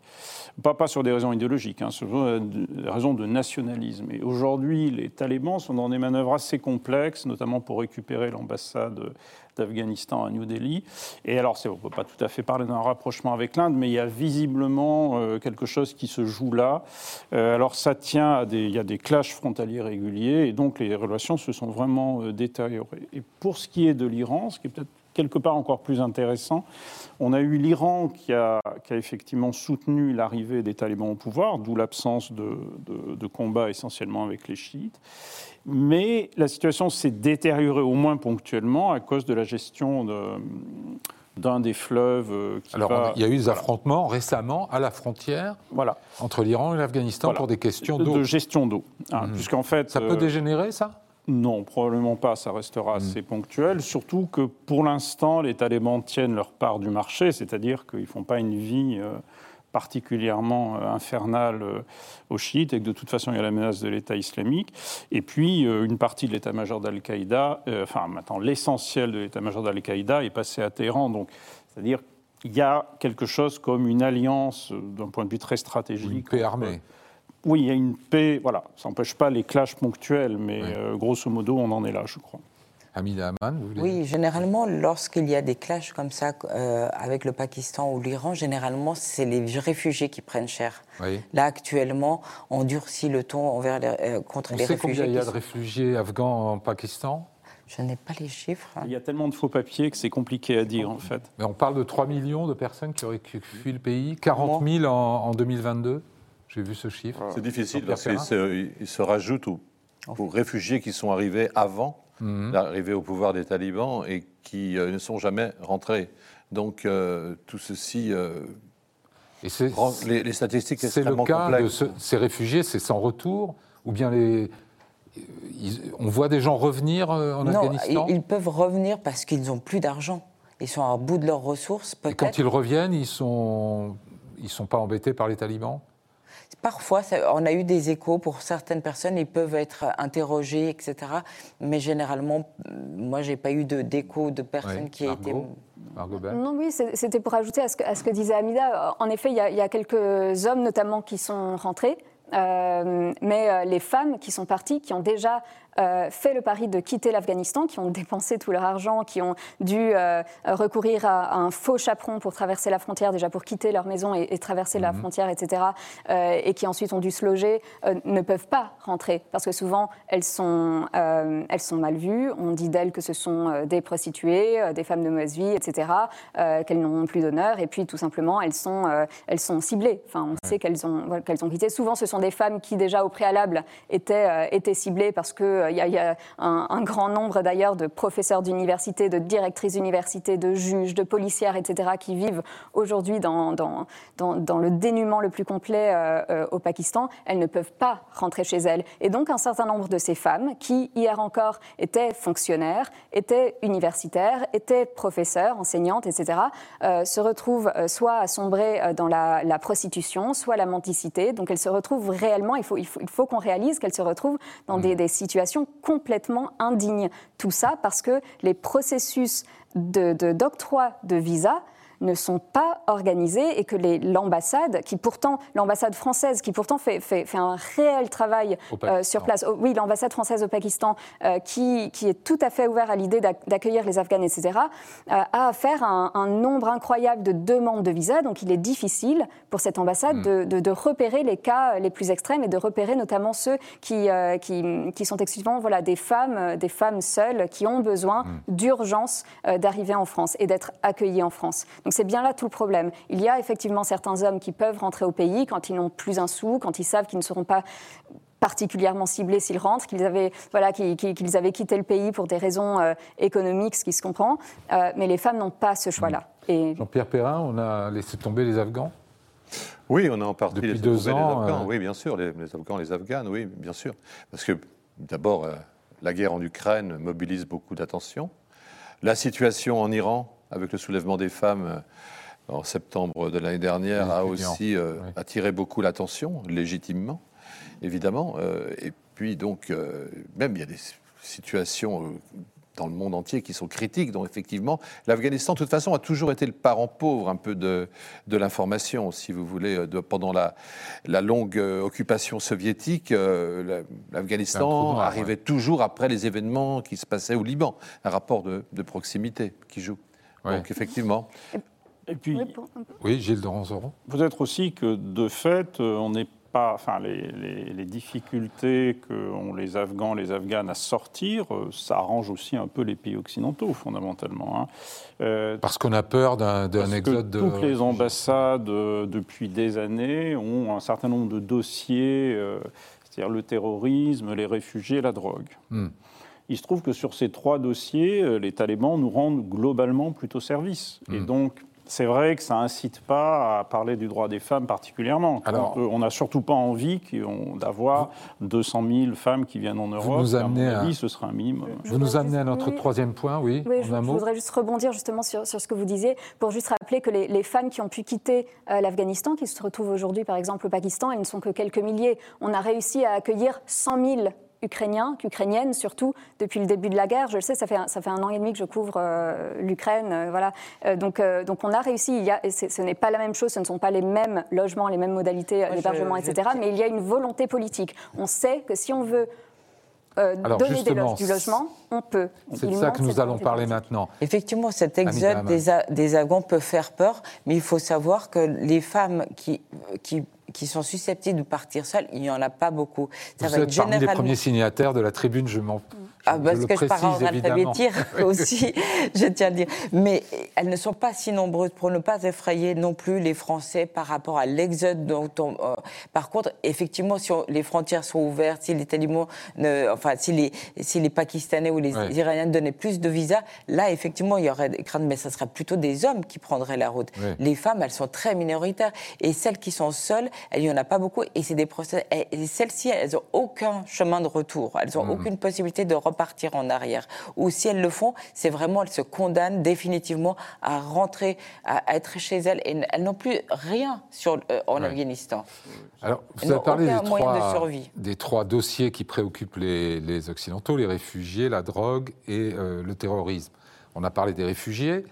Pas, pas sur des raisons idéologiques, hein, sur des raisons de nationalisme. Et aujourd'hui, les talibans sont dans des manœuvres assez complexes, notamment pour récupérer l'ambassade d'Afghanistan à New Delhi. Et alors, on ne peut pas tout à fait parler d'un rapprochement avec l'Inde, mais il y a visiblement euh, quelque chose qui se joue là. Euh, alors, ça tient à des, il y a des clashs frontaliers réguliers, et donc les relations se sont vraiment euh, détériorées. Et pour ce qui est de l'Iran, ce qui est peut-être quelque part encore plus intéressant. On a eu l'Iran qui a, effectivement soutenu l'arrivée des talibans au pouvoir, d'où l'absence de, de, combat essentiellement avec les chiites. Mais la situation s'est détériorée au moins ponctuellement à cause de la gestion d'un des fleuves euh, qui Alors, il y a eu des affrontements récemment à la frontière voilà. entre l'Iran et l'Afghanistan pour des questions d'eau. De gestion d'eau. Hein, mmh. Puisqu'en fait, ça peut euh, dégénérer, ça? Non, probablement pas. Ça restera mm. assez ponctuel. Surtout que pour l'instant, les talibans tiennent leur part du marché, c'est-à-dire qu'ils ne font pas une vie euh, particulièrement euh, infernale euh, aux chiites et que de toute façon, il y a la menace de l'État islamique. Et puis, une partie de l'état-major d'Al-Qaïda, enfin, maintenant, l'essentiel de l'état-major d'Al-Qaïda est passé à Téhéran. Donc, c'est-à-dire qu'il y a quelque chose comme une alliance d'un point de vue très stratégique. Une paix armée. Oui, il y a une paix, voilà, ça n'empêche pas les clashs ponctuels, mais euh, grosso modo, on en est là, je crois. Hamida Aman, vous voulez Oui, généralement, lorsqu'il y a des clashs comme ça euh, avec le Pakistan ou l'Iran, généralement, c'est les réfugiés qui prennent cher. Là, actuellement, on durcit le ton envers les, euh, contre les réfugiés. Combien il y a de réfugiés afghans en Pakistan? Je n'ai pas les chiffres. Il y a tellement de faux papiers que c'est compliqué à dire, en fait. Mais on parle de 3 millions de personnes qui auraient fui le pays, 40 000 en 2022 j'ai vu ce chiffre. C'est difficile parce qu'il se, rajoute aux, réfugiés qui sont arrivés avant mhm. l'arrivée au pouvoir des talibans et qui ne sont jamais rentrés. Donc tout ceci et les, les, statistiques C'est le cas de ces réfugiés, c'est sans retour Ou bien les, on voit des gens revenir euh, en Afghanistan Ils peuvent revenir parce qu'ils n'ont plus d'argent. Ils sont à bout de leurs ressources, Et quand ils reviennent, ils ne sont, ils sont pas embêtés par les talibans? Parfois, on a eu des échos pour certaines personnes, ils peuvent être interrogés, etc. Mais généralement, moi, j'ai pas eu d'écho de, personnes qui étaient. Non, oui, c'était pour ajouter à ce, que, à ce, que, disait Amida. En effet, il y, a, il y, a, quelques hommes notamment qui sont rentrés. Euh, mais euh, les femmes qui sont parties, qui ont déjà euh, fait le pari de quitter l'Afghanistan, qui ont dépensé tout leur argent, qui ont dû euh, recourir à, un faux chaperon pour traverser la frontière, déjà pour quitter leur maison et, traverser la mhm. frontière, etc., euh, et qui ensuite ont dû se loger, ne peuvent pas rentrer parce que souvent elles sont, elles sont mal vues. On dit d'elles que ce sont des prostituées, des femmes de mauvaise vie, etc., qu'elles n'ont plus d'honneur, et puis tout simplement elles sont, elles sont ciblées. Enfin, on sait qu'elles ont, qu'elles ont quitté. Souvent, ce sont des femmes qui déjà au préalable étaient, étaient ciblées parce que il y, a, un, grand nombre d'ailleurs de professeurs d'université, de directrices d'université, de juges, de policières, etc., qui vivent aujourd'hui dans, dans, dans, le dénuement le plus complet euh, euh, au Pakistan. Elles ne peuvent pas rentrer chez elles. Et donc un certain nombre de ces femmes, qui hier encore étaient fonctionnaires, étaient universitaires, étaient professeurs, enseignantes, etc., euh, se retrouvent soit à sombrer dans la, prostitution, soit la mendicité. Donc elles se retrouvent réellement, il faut, il faut, il faut qu'on réalise qu'elles se retrouvent dans des, des situations complètement indigne. Tout ça parce que les processus d'octroi de, de visa ne sont pas organisés et que l'ambassade, qui pourtant, l'ambassade française, qui pourtant fait, fait, fait un réel travail euh, sur place, oh, oui, l'ambassade française au Pakistan, euh, qui, qui, est tout à fait ouvert à l'idée d'accueillir les Afghans, etc., euh, a à faire un, un, nombre incroyable de demandes de visa. Donc il est difficile pour cette ambassade hmm. de, de, repérer les cas les plus extrêmes et de repérer notamment ceux qui, qui, qui, sont exclusivement voilà, des femmes, des femmes seules qui ont besoin hmm. d'urgence d'arriver en France et d'être accueillies en France. Donc c'est bien là tout le problème. Il y a effectivement certains hommes qui peuvent rentrer au pays quand ils n'ont plus un sou, quand ils savent qu'ils ne seront pas particulièrement ciblés s'ils rentrent, qu'ils avaient, voilà, qu'ils avaient quitté le pays pour des raisons euh, économiques, ce qui se comprend. Euh, mais les femmes n'ont pas ce choix-là. Et... Jean-Pierre Perrin, on a laissé tomber les Afghans? Oui, on a en partie Depuis deux ans, les Afghans. Euh, oui, bien sûr, les, Afghans, les Afghanes, oui, bien sûr. Parce que d'abord, la guerre en Ukraine mobilise beaucoup d'attention. La situation en Iran avec le soulèvement des femmes euh, en septembre de l'année dernière, a aussi euh, attiré beaucoup l'attention, légitimement, évidemment. Euh, et puis, donc, même il y a des situations dans le monde entier qui sont critiques. Donc effectivement, l'Afghanistan, de toute façon, a toujours été le parent pauvre un peu de, de l'information, si vous voulez. De, pendant la, la longue occupation soviétique, l'Afghanistan arrivait toujours après les événements qui se passaient au Liban. Un rapport de, de proximité qui joue. Donc effectivement. Et puis, oui, Gilles de Ranzoro. Peut-être aussi que de fait, euh, on n'est pas, enfin, les, les, difficultés qu'ont les Afghans, les Afghanes à sortir, euh, ça arrange aussi un peu les pays occidentaux, fondamentalement. Hein. Euh, parce qu'on a peur d'un exode de. Toutes les ambassades, depuis des années, ont un certain nombre de dossiers, c'est-à-dire le terrorisme, les réfugiés, la drogue. Hmm. Il se trouve que sur ces trois dossiers, euh, les talibans nous rendent globalement plutôt service. Et hmm. donc, c'est vrai que ça incite pas à parler du droit des femmes particulièrement. Alors, on n'a surtout pas envie d'avoir 200 000 femmes qui viennent en Europe. Vous nous amenez à, ce sera un minimum. Vous nous amenez à notre troisième point, oui. oui je, voudrais juste rebondir justement sur, ce que vous disiez pour juste rappeler que les, femmes qui ont pu quitter euh, l'Afghanistan, qui se retrouvent aujourd'hui par exemple au Pakistan, elles ne sont que quelques milliers. On a réussi à accueillir 100 000 ukrainiens, qu'ukrainiennes surtout, depuis le début de la guerre. Je le sais, ça fait, ça fait un an et demi que je couvre euh, l'Ukraine. Euh, voilà. Euh, donc, donc on a réussi. Il y a, ce n'est pas la même chose, ce ne sont pas les mêmes logements, les mêmes modalités d'hébergement, etc. Mais il y a une volonté politique. On sait que si on veut donner des loges, du logement, on peut. C'est de ça que nous allons parler maintenant. Effectivement, cet exode des, des Afghans peut faire peur, mais il faut savoir que les femmes qui, qui qui sont susceptibles de partir seuls, il n'y en a pas beaucoup. Ça Vous êtes parmi les premiers signataires de la tribune Je m'en ah, parce que je pars en aussi, je tiens à le dire. Mais elles ne sont pas si nombreuses pour ne pas effrayer non plus les Français par rapport à l'exode dont euh, par contre, effectivement, si les frontières sont ouvertes, si les talibans, ne, enfin, si les, si les Pakistanais ou les Iraniens donnaient plus de visas, là, effectivement, il y aurait des craintes, mais ce serait plutôt des hommes qui prendraient la route. Les femmes, elles sont très minoritaires. Et celles qui sont seules, il n'y en a pas beaucoup. Et c'est des procès. Et celles-ci, elles n'ont aucun chemin de retour. Elles n'ont mmh. aucune possibilité de repartir en arrière. Ou si elles le font, c'est vraiment, elles se condamnent définitivement à rentrer, à, être chez elles. Et elles n'ont plus rien sur, euh, en Afghanistan. Alors, vous avez parlé des trois, des trois, dossiers qui préoccupent les, Occidentaux, les réfugiés, la drogue et euh, le terrorisme. On a parlé des réfugiés.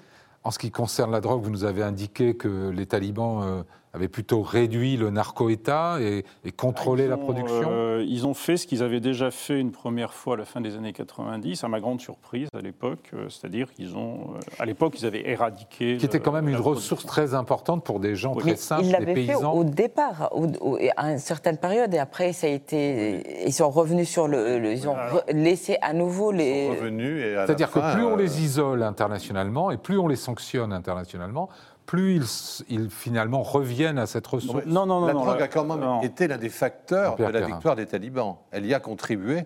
En ce qui concerne la drogue, vous nous avez indiqué que les talibans euh, avaient plutôt réduit le narco-État et, contrôlé la production euh, Ils ont fait ce qu'ils avaient déjà fait une première fois à la fin des années 90, à ma grande surprise à l'époque. Euh, c'est-à-dire qu'ils ont, euh, à l'époque, ils avaient éradiqué. Qui était quand même une ressource très importante pour des gens très simples, ils des paysans. Fait au départ, à une certaine période, et après, ça a été. Ils sont revenus sur le. ils ont laissé à nouveau les. Ils sont revenus C'est-à-dire que plus on les isole internationalement et plus on les sanctionne internationalement, plus ils, finalement reviennent à cette ressource. Non, non, non. La drogue a quand même été l'un des facteurs de la victoire des talibans. Elle y a contribué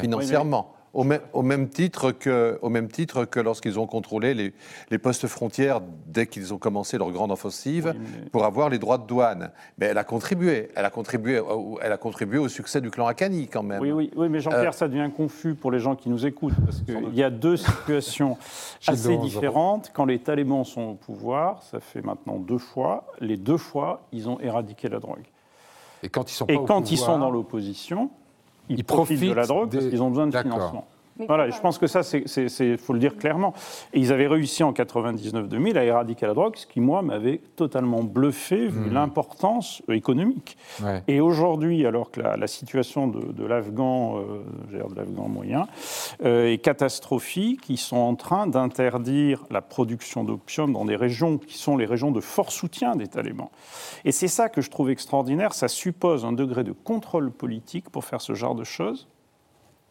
financièrement. Au même, titre que, au même titre que lorsqu'ils ont contrôlé les, postes frontières dès qu'ils ont commencé leur grande offensive pour avoir les droits de douane. Mais elle a contribué, elle a contribué, elle a contribué au succès du clan Akani quand même. Oui, oui, oui mais Jean-Pierre, euh, ça devient confus pour les gens qui nous écoutent parce qu'il y a deux situations assez différentes. Quand les talibans sont au pouvoir, ça fait maintenant deux fois, les deux fois, ils ont éradiqué la drogue. Et quand ils sont, Et quand ils sont dans l'opposition, ils, profitent, de la drogue parce qu'ils ont besoin de financement. Voilà, je pense que ça, il faut le dire clairement. Et ils avaient réussi en 99-2000 à éradiquer la drogue, ce qui, moi, m'avait totalement bluffé, vu hmm. l'importance économique. Et aujourd'hui, alors que la, situation de, l'Afghan, euh, de l'Afghan moyen, euh, est catastrophique, ils sont en train d'interdire la production d'opium dans des régions qui sont les régions de fort soutien des talibans. Et c'est ça que je trouve extraordinaire, ça suppose un degré de contrôle politique pour faire ce genre de choses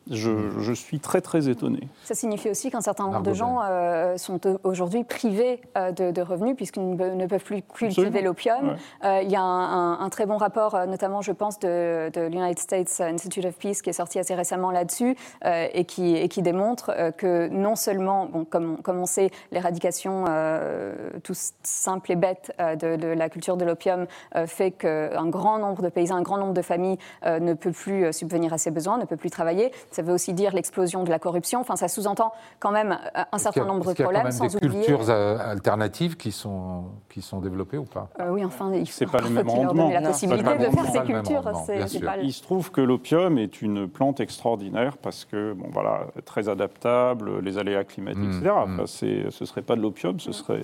je, suis très très étonné. Ça signifie aussi qu'un certain nombre de gens euh, sont aujourd'hui privés euh, de, revenus puisqu'ils ne peuvent plus cultiver l'opium. Euh, il y a un, très bon rapport, notamment je pense de, l'United States Institute of Peace qui est sorti assez récemment là-dessus et, qui, et qui démontre que non seulement, bon, comme, comme on sait, l'éradication tout simple et bête de, la culture de l'opium fait qu'un grand nombre de paysans, un grand nombre de familles ne peut plus subvenir à ses besoins, ne peut plus travailler ça veut aussi dire l'explosion de la corruption. Enfin, ça sous-entend quand même euh, un certain nombre de problèmes. Il y a quand même des cultures euh, alternatives qui sont, qui sont développées ou pas? Euh, Oui, enfin, il faut, pas le même donner la possibilité de faire ces cultures. Il se trouve que l'opium est une plante extraordinaire parce que, bon, voilà, très adaptable, les aléas climatiques, mmh, etc. Mmh. ce ne serait pas de l'opium, ce serait...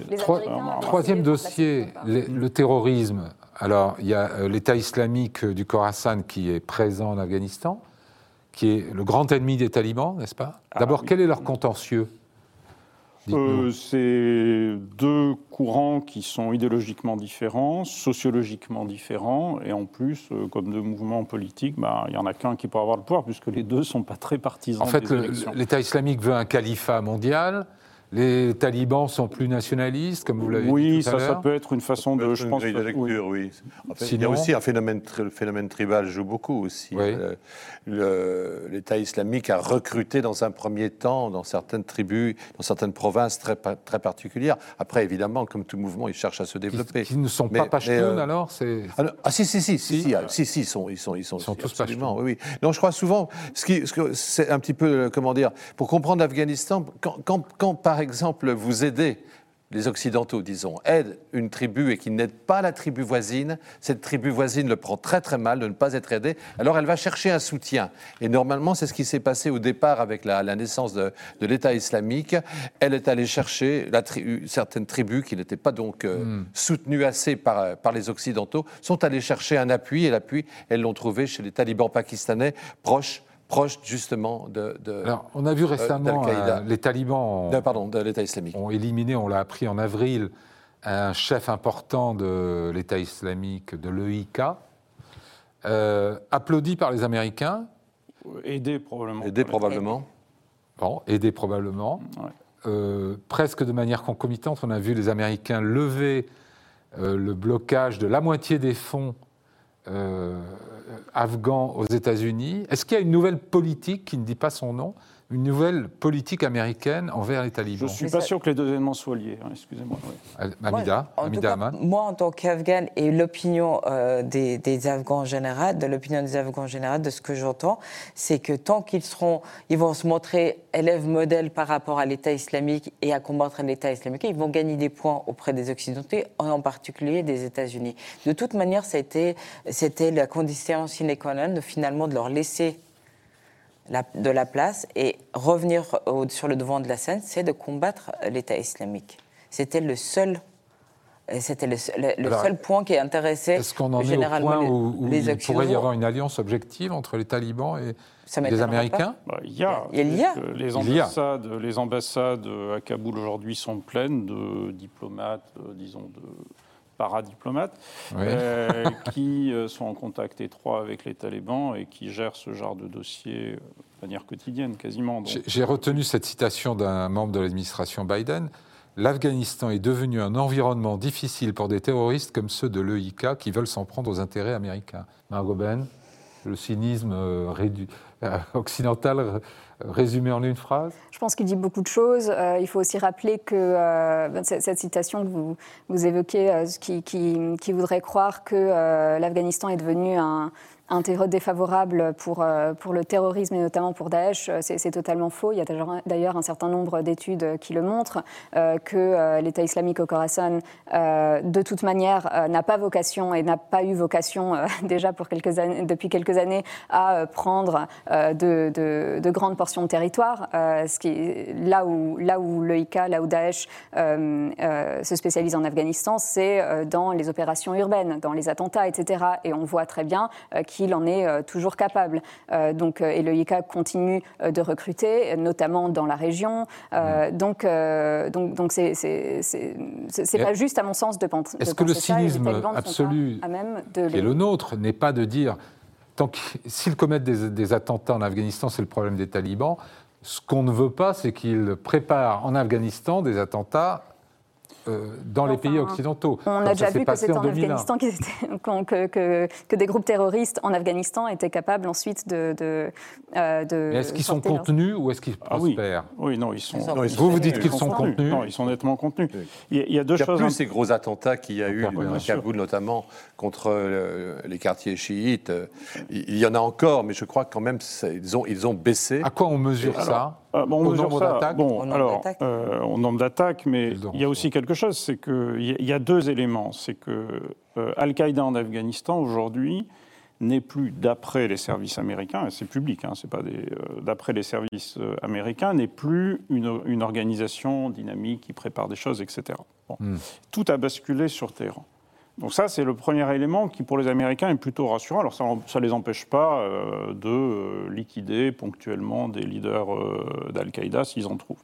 Troisième dossier, le terrorisme. Alors, il y a l'État islamique du Khorasan qui est présent en Afghanistan qui est le grand ennemi des talibans, n'est-ce pas ah D'abord, quel est leur contentieux euh, c'est deux courants qui sont idéologiquement différents, sociologiquement différents, et en plus, euh, comme deux mouvements politiques, bah, il n'y en a qu'un qui peut avoir le pouvoir, puisque les deux ne sont pas très partisans. En fait, l'État islamique veut un califat mondial, les talibans sont plus nationalistes, comme vous l'avez dit Oui, ça, ça peut être une façon de, je pense. De lecture, oui. Il y a aussi un phénomène, le phénomène tribal joue beaucoup aussi. Euh, L'État islamique a recruté dans un premier temps dans certaines tribus, dans certaines provinces très, très particulières. Après, évidemment, comme tout mouvement, ils cherchent à se développer. Qui, ne sont pas euh, alors ah, ah, si, si, si, si, si, si, si, ils sont, ils sont, ils sont, ils sont tous pashtuns. Oui, oui. Non, je crois souvent, ce qui, ce c'est un petit peu, comment dire, pour comprendre l'Afghanistan, quand, quand, quand par par exemple, vous aidez les Occidentaux, disons, aident une tribu et qui n'aident pas la tribu voisine, cette tribu voisine le prend très très mal de ne pas être aidée, alors elle va chercher un soutien. Et normalement, c'est ce qui s'est passé au départ avec la, naissance de, l'État islamique. Elle est allée chercher la certaines tribus qui n'étaient pas donc euh, hmm. soutenues assez par, par les Occidentaux, sont allées chercher un appui, et l'appui, elles l'ont trouvé chez les talibans pakistanais proches proche justement de. Alors, on a vu euh, récemment euh, les talibans. pardon, de l'État islamique. Ont éliminé, on l'a appris en avril, un chef important de l'État islamique, de l'EIK, euh, applaudi par les Américains. Aidé probablement. Aidé probablement. Bon, aidé probablement. Euh, presque de manière concomitante, on a vu les Américains lever euh, le blocage de la moitié des fonds afghans aux États-Unis. Est-ce qu'il y a une nouvelle politique qui ne dit pas son nom? Une nouvelle politique américaine envers les talibans. Je ne suis pas sûr que les deux éléments soient liés, hein, excusez-moi. Amida, Amida Moi, en tant qu'Afghan, et l'opinion euh, des, Afghans en général, de l'opinion des Afghans en général, de ce que j'entends, c'est que tant qu'ils seront, ils vont se montrer élèves modèles par rapport à l'État islamique et à combattre l'État islamique, ils vont gagner des points auprès des Occidentaux, en particulier des États-Unis. De toute manière, c'était la condition sine qua non, finalement, de leur laisser de la place et revenir sur le devant de la scène, c'est de combattre l'État islamique. C'était le seul c'était le, seul point qui intéressait Est-ce qu'on en est au point où, il pourrait y avoir une alliance objective entre les talibans et les Américains bah, il, y a. il y a. Les ambassades, les ambassades à Kaboul aujourd'hui sont pleines de diplomates, euh, disons, de paradiplomates, euh, qui euh, sont en contact étroit avec les talibans et qui gèrent ce genre de dossier euh, de manière quotidienne, quasiment. J'ai retenu cette citation d'un membre de l'administration Biden. L'Afghanistan est devenu un environnement difficile pour des terroristes comme ceux de l'EIK qui veulent s'en prendre aux intérêts américains. Margot Ben, le cynisme occidental Résumé en une phrase? Je pense qu'il dit beaucoup de choses. Euh, il faut aussi rappeler que euh, cette, citation que vous, vous évoquez, euh, qui, qui, voudrait croire que l'Afghanistan est devenu un, un terreau défavorable pour, euh, pour le terrorisme et notamment pour Daesh, euh, c'est totalement faux. Il y a d'ailleurs un certain nombre d'études qui le montrent, euh, que l'État islamique au Khorasan, de toute manière, n'a pas vocation et n'a pas eu vocation déjà depuis quelques années à prendre de, de, grandes portions de territoire. là, où, là où le là où Daesh se spécialise en Afghanistan, c'est dans les opérations urbaines, dans les attentats, etc. Et on voit très bien qu'il qu'il en est euh, toujours capable. Euh, donc, euh, et le ICA continue de recruter, notamment dans la région. Mm. Donc, donc, donc c'est, pas juste, à mon sens, de, penser Est-ce que le cynisme absolu, qui est le nôtre, n'est pas de dire s'ils commettent des, des, attentats en Afghanistan, c'est le problème des talibans. Ce qu'on ne veut pas, c'est qu'ils préparent en Afghanistan des attentats euh, dans les pays occidentaux. On a déjà vu que c'était en, Afghanistan que, que, que, des groupes terroristes en Afghanistan étaient capables ensuite de. de, euh, est-ce qu'ils sont contenus ou est-ce qu'ils prospèrent ah oui. non, ils sont. vous, vous dites qu'ils sont contenus Non, ils sont nettement contenus. Il y a, deux choses. Plus ces gros attentats qu'il y a eu à Kaboul, notamment contre euh, les quartiers chiites, il y en a encore, mais je crois quand même ils ont, ils ont baissé. À quoi on mesure ça euh, bon, on mesure ça. Bon, alors, euh, nombre d'attaques, mais il y a aussi quelque chose, c'est qu'il y, a deux éléments. C'est que euh, Al-Qaïda en Afghanistan, aujourd'hui, n'est plus, d'après les services américains, et c'est public, hein, c'est pas des, d'après les services américains, n'est plus une, organisation dynamique qui prépare des choses, etc. Hmm. Tout a basculé sur Téhéran. Donc ça, c'est le premier élément qui, pour les Américains, est plutôt rassurant. Alors ça ne les empêche pas euh, de euh, liquider ponctuellement des leaders euh, d'Al-Qaïda s'ils en trouvent.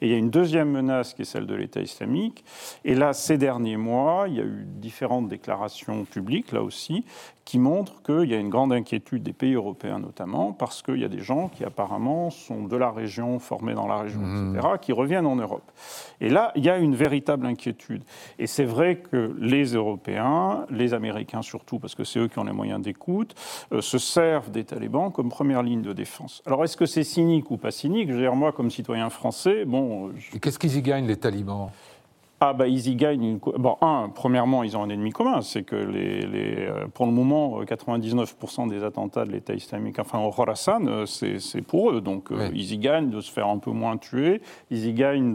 Et il y a une deuxième menace qui est celle de l'État islamique. Et là, ces derniers mois, il y a eu différentes déclarations publiques, là aussi, qui montrent qu'il y a une grande inquiétude des pays européens notamment, parce qu'il y a des gens qui apparemment sont de la région, formés dans la région, mmh. etc., qui reviennent en Europe. Et là, il y a une véritable inquiétude. Et c'est vrai que les Européens, les Américains surtout, parce que c'est eux qui ont les moyens d'écoute, euh, se servent des talibans comme première ligne de défense. Alors est-ce que c'est cynique ou pas cynique? Je veux dire, moi, comme citoyen français, bon... Qu'est-ce qu'ils y gagnent, les talibans? Ah bah ils y gagnent. Une... Bon, un, premièrement, ils ont un ennemi commun, c'est que les, les, euh, pour le moment, 99% des attentats de l'État islamique, enfin au Khorasan, euh, c'est pour eux. Donc euh, ils y gagnent de se faire un peu moins tuer, ils y gagnent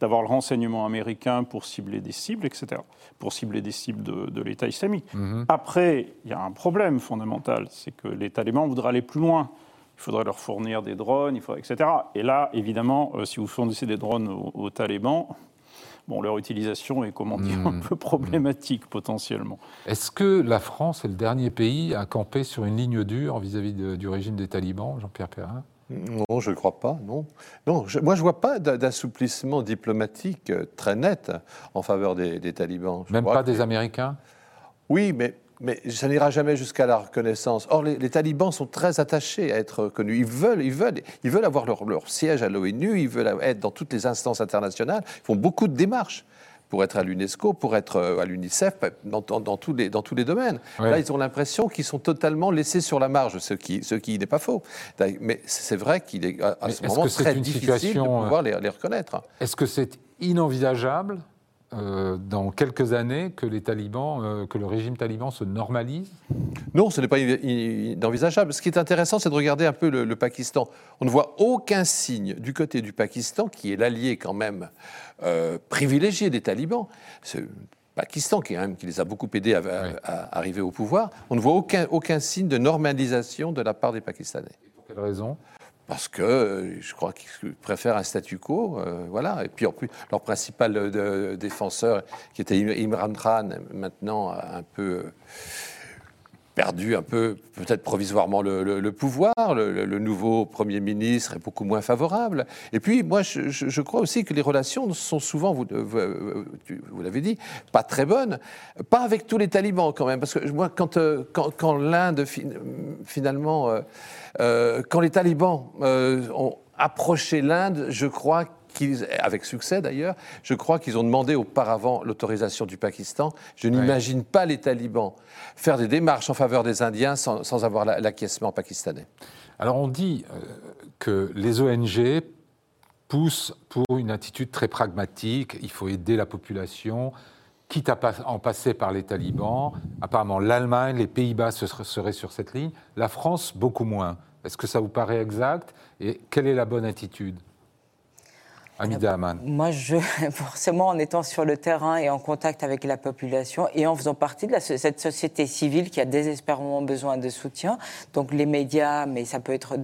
d'avoir le renseignement américain pour cibler des cibles, etc. Pour cibler des cibles de, de l'État islamique. Mhm. Après, il y a un problème fondamental, c'est que les talibans voudraient aller plus loin il faudrait leur fournir des drones, il faudrait, etc. Et là, évidemment, si vous fournissez des drones aux talibans, bon, leur utilisation est, comment dire, un hmm. peu problématique potentiellement. Est-ce que la France est le dernier pays à camper sur une ligne dure vis-à-vis du régime des talibans, Jean-Pierre Perrin? Non, je ne crois pas, non. non moi, je ne vois pas d'assouplissement diplomatique euh, très net en faveur des, talibans. Même pas des Américains? Oui, mais mais ça n'ira jamais jusqu'à la reconnaissance. Or, les, talibans sont très attachés à être connus. Ils veulent, ils veulent, ils veulent avoir leur, leur siège à l'ONU, ils veulent être dans toutes les instances internationales. Ils font beaucoup de démarches pour être à l'UNESCO, pour être euh, à l'UNICEF, dans, dans, tous les, dans tous les domaines. Là, ils ont l'impression qu'ils sont totalement laissés sur la marge, ce qui, ce qui n'est pas faux. Mais c'est vrai qu'il est à ce moment très difficile de pouvoir euh, les, les reconnaître. Est-ce que c'est inenvisageable euh, dans quelques années que les talibans, euh, que le régime taliban se normalise? Non, ce n'est pas inenvisageable. Ce qui est intéressant, c'est de regarder un peu le, Pakistan. On ne voit aucun signe du côté du Pakistan, qui est l'allié quand même euh, privilégié des talibans. le Pakistan qui, même, qui les a beaucoup aidés à, arriver au pouvoir. On ne voit aucun, aucun signe de normalisation de la part des Pakistanais. Et pour quelle raison? Parce que euh, je crois qu'ils préfèrent un statu quo, euh, voilà. Et puis en plus, leur principal euh, défenseur, qui était Imran Khan, maintenant un peu perdu un peu, peut-être provisoirement, le, pouvoir. Le, nouveau Premier ministre est beaucoup moins favorable. Et puis, moi, je, crois aussi que les relations sont souvent, vous, vous, l'avez dit, pas très bonnes. Pas avec tous les talibans, quand même. Parce que moi, quand, quand, l'Inde, finalement, euh, quand les talibans euh, ont approché l'Inde, je crois qu'ils, avec succès d'ailleurs, je crois qu'ils ont demandé auparavant l'autorisation du Pakistan. Je n'imagine pas les talibans faire des démarches en faveur des Indiens sans, avoir l'acquiescement pakistanais. Alors on dit euh, que les ONG poussent pour une attitude très pragmatique, il faut aider la population, quitte à en passer par les talibans. Apparemment, l'Allemagne, les Pays-Bas seraient sur cette ligne, la France beaucoup moins. Est-ce que ça vous paraît exact? Et quelle est la bonne attitude? Amida Aman. Moi, je, forcément, en étant sur le terrain et en contact avec la population et en faisant partie de cette société civile qui a désespérément besoin de soutien, donc les médias, mais ça peut être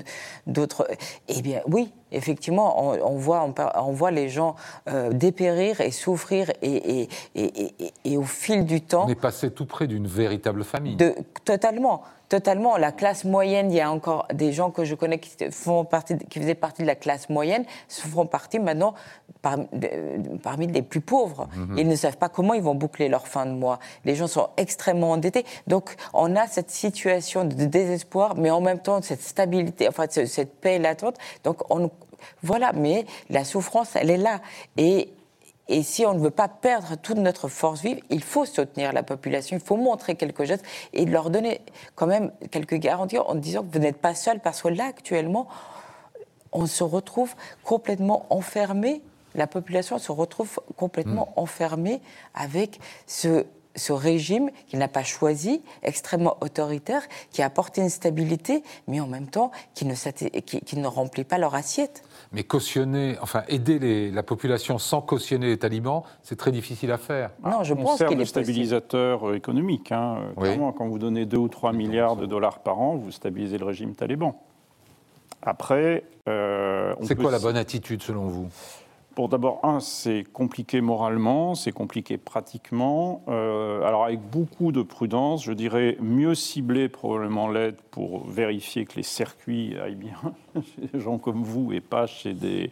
d'autres. Eh bien, oui, effectivement, on, voit, on, voit les gens euh, dépérir et souffrir, et, et, et, au fil du temps. On est passé tout près d'une véritable famille. De, totalement totalement. La classe moyenne, il y a encore des gens que je connais qui, font partie, qui faisaient partie de la classe moyenne, font partie maintenant parmi les plus pauvres. Mhm. Ils ne savent pas comment ils vont boucler leur fin de mois. Les gens sont extrêmement endettés. Donc, on a cette situation de désespoir, mais en même temps, cette stabilité, enfin, cette paix latente. Donc, on, voilà, mais la souffrance, elle est là. Et et si on ne veut pas perdre toute notre force vive, il faut soutenir la population, il faut montrer quelque chose et leur donner quand même quelques garanties en disant que vous n'êtes pas seul, parce que là, actuellement, on se retrouve complètement enfermé, la population se retrouve complètement mmh. enfermée avec ce, ce régime qu'il n'a pas choisi, extrêmement autoritaire, qui a apporté une stabilité, mais en même temps qui ne, qui ne remplit pas leur assiette. Mais cautionner, enfin aider la population sans cautionner les talibans, c'est très difficile à faire. Non, je pense qu'il est stabilisateur euh, économique. Hein. Clairement, quand vous donnez 2 ou 3 milliards de dollars par an, vous stabilisez le régime taliban. Après, euh, c'est quoi la bonne attitude selon vous? Bon, d'abord, un, c'est compliqué moralement, c'est compliqué pratiquement. Euh, alors, avec beaucoup de prudence, je dirais mieux cibler probablement l'aide pour vérifier que les circuits aillent bien chez des gens comme vous et pas chez des,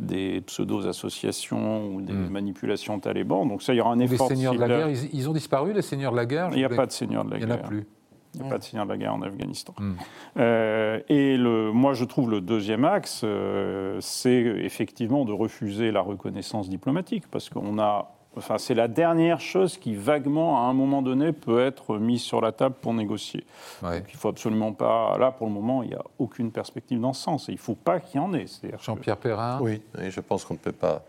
des pseudo-associations ou des hmm. manipulations talibans. Donc, ça, il y aura un effort. Les seigneurs de, la guerre, ils, ont disparu, les seigneurs de la guerre Il n'y a pas de seigneurs de la guerre. Il n'y en a plus. Il n'y a pas de signal de la guerre en Afghanistan. Hmm. Euh, et le, moi, je trouve le deuxième axe, euh, c'est effectivement de refuser la reconnaissance diplomatique, parce qu'on a. Enfin, c'est la dernière chose qui, vaguement, à un moment donné, peut être mise sur la table pour négocier. il ne faut absolument pas. Là, pour le moment, il n'y a aucune perspective dans ce sens. Et il ne faut pas qu'il y en ait. Jean-Pierre Perrin Oui, et je pense qu'on ne peut pas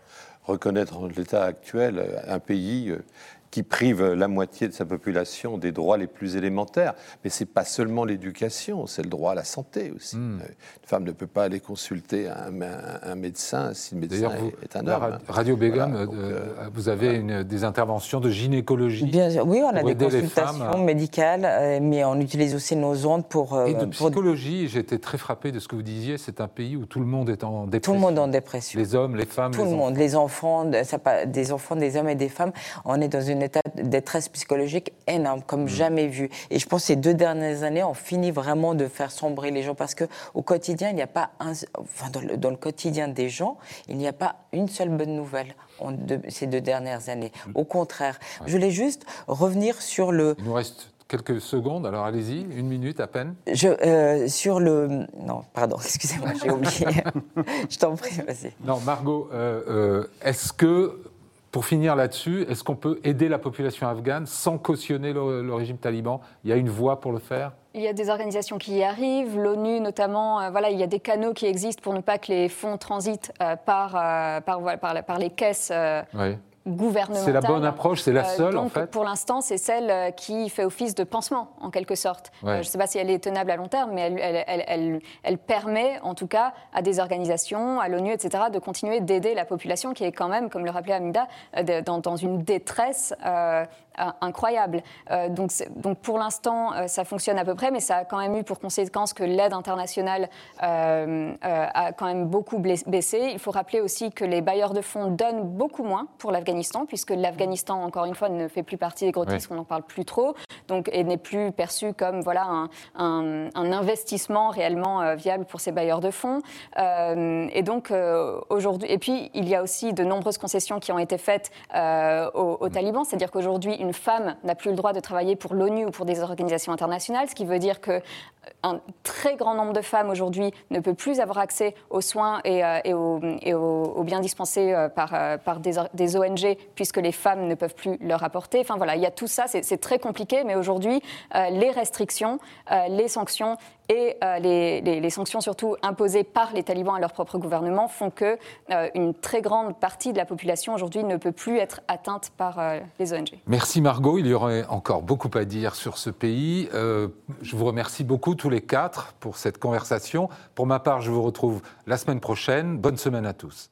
reconnaître l'état actuel un pays euh, qui prive la moitié de sa population des droits les plus élémentaires. Mais ce n'est pas seulement l'éducation, c'est le droit à la santé aussi. Hmm. Euh, une femme ne peut pas aller consulter un, médecin si le médecin est, un homme. Radio Begum, euh, euh, vous avez une, des interventions de gynécologie Bien sûr, Oui, on a des consultations médicales, mais on utilise aussi nos ondes pour... Et de psychologie, j'étais très frappé de ce que vous disiez, c'est un pays où tout le monde est en dépression. Tout le monde est en dépression. Les hommes, les femmes, Tout le monde, les enfants, des enfants, des hommes et des femmes. On est dans une état de détresse psychologique énorme, comme mm. jamais vu. Et je pense que ces deux dernières années, on finit vraiment de faire sombrer les gens parce qu'au quotidien, il n'y a pas un, enfin, dans, le, quotidien des gens, il n'y a pas une seule bonne nouvelle ces deux dernières années. Mm. Au contraire, je voulais juste revenir sur le. Il nous reste quelques secondes, alors allez-y, une minute à peine. Je, sur le... Non, pardon, excusez-moi, j'ai oublié. je t'en prie, vas-y. Non, Margot, est-ce que pour finir là-dessus, est-ce qu'on peut aider la population afghane sans cautionner le, régime taliban? Il y a une voie pour le faire? Il y a des organisations qui y arrivent, l'ONU notamment. Euh, voilà, il y a des canaux qui existent pour ne pas que les fonds transitent euh, par, euh, par, par, les caisses oui. C'est la bonne approche, c'est la euh, seule en fait Pour l'instant, c'est celle euh, qui fait office de pansement en quelque sorte. Euh, je ne sais pas si elle est tenable à long terme, mais elle, elle, permet en tout cas à des organisations, à l'ONU, etc., de continuer d'aider la population qui est quand même, comme le rappelait Amida, dans, dans une détresse incroyable. donc, donc pour l'instant, ça fonctionne à peu près, mais ça a quand même eu pour conséquence que l'aide internationale a quand même beaucoup baissé. Il faut rappeler aussi que les bailleurs de fonds donnent beaucoup moins pour l'Afghanistan puisque l'Afghanistan, encore une fois, ne fait plus partie des grotesques, on n'en parle plus trop, donc, et n'est plus perçu comme voilà, un, investissement réellement euh, viable pour ces bailleurs de fonds. Euh, et donc, euh, aujourd'hui, et puis, il y a aussi de nombreuses concessions qui ont été faites aux, talibans, c'est-à-dire qu'aujourd'hui, une femme n'a plus le droit de travailler pour l'ONU ou pour des organisations internationales, ce qui veut dire que un très grand nombre de femmes aujourd'hui ne peut plus avoir accès aux soins et, aux, biens dispensés par, par des, des ONG puisque les femmes ne peuvent plus leur apporter. Enfin voilà, il y a tout ça, c'est très compliqué, mais aujourd'hui, euh, les restrictions, euh, les sanctions et euh, les, sanctions surtout imposées par les talibans à leur propre gouvernement font que une très grande partie de la population aujourd'hui ne peut plus être atteinte par les ONG. Merci Margot, il y aurait encore beaucoup à dire sur ce pays. je vous remercie beaucoup tous les quatre pour cette conversation. Pour ma part, je vous retrouve la semaine prochaine. Bonne semaine à tous.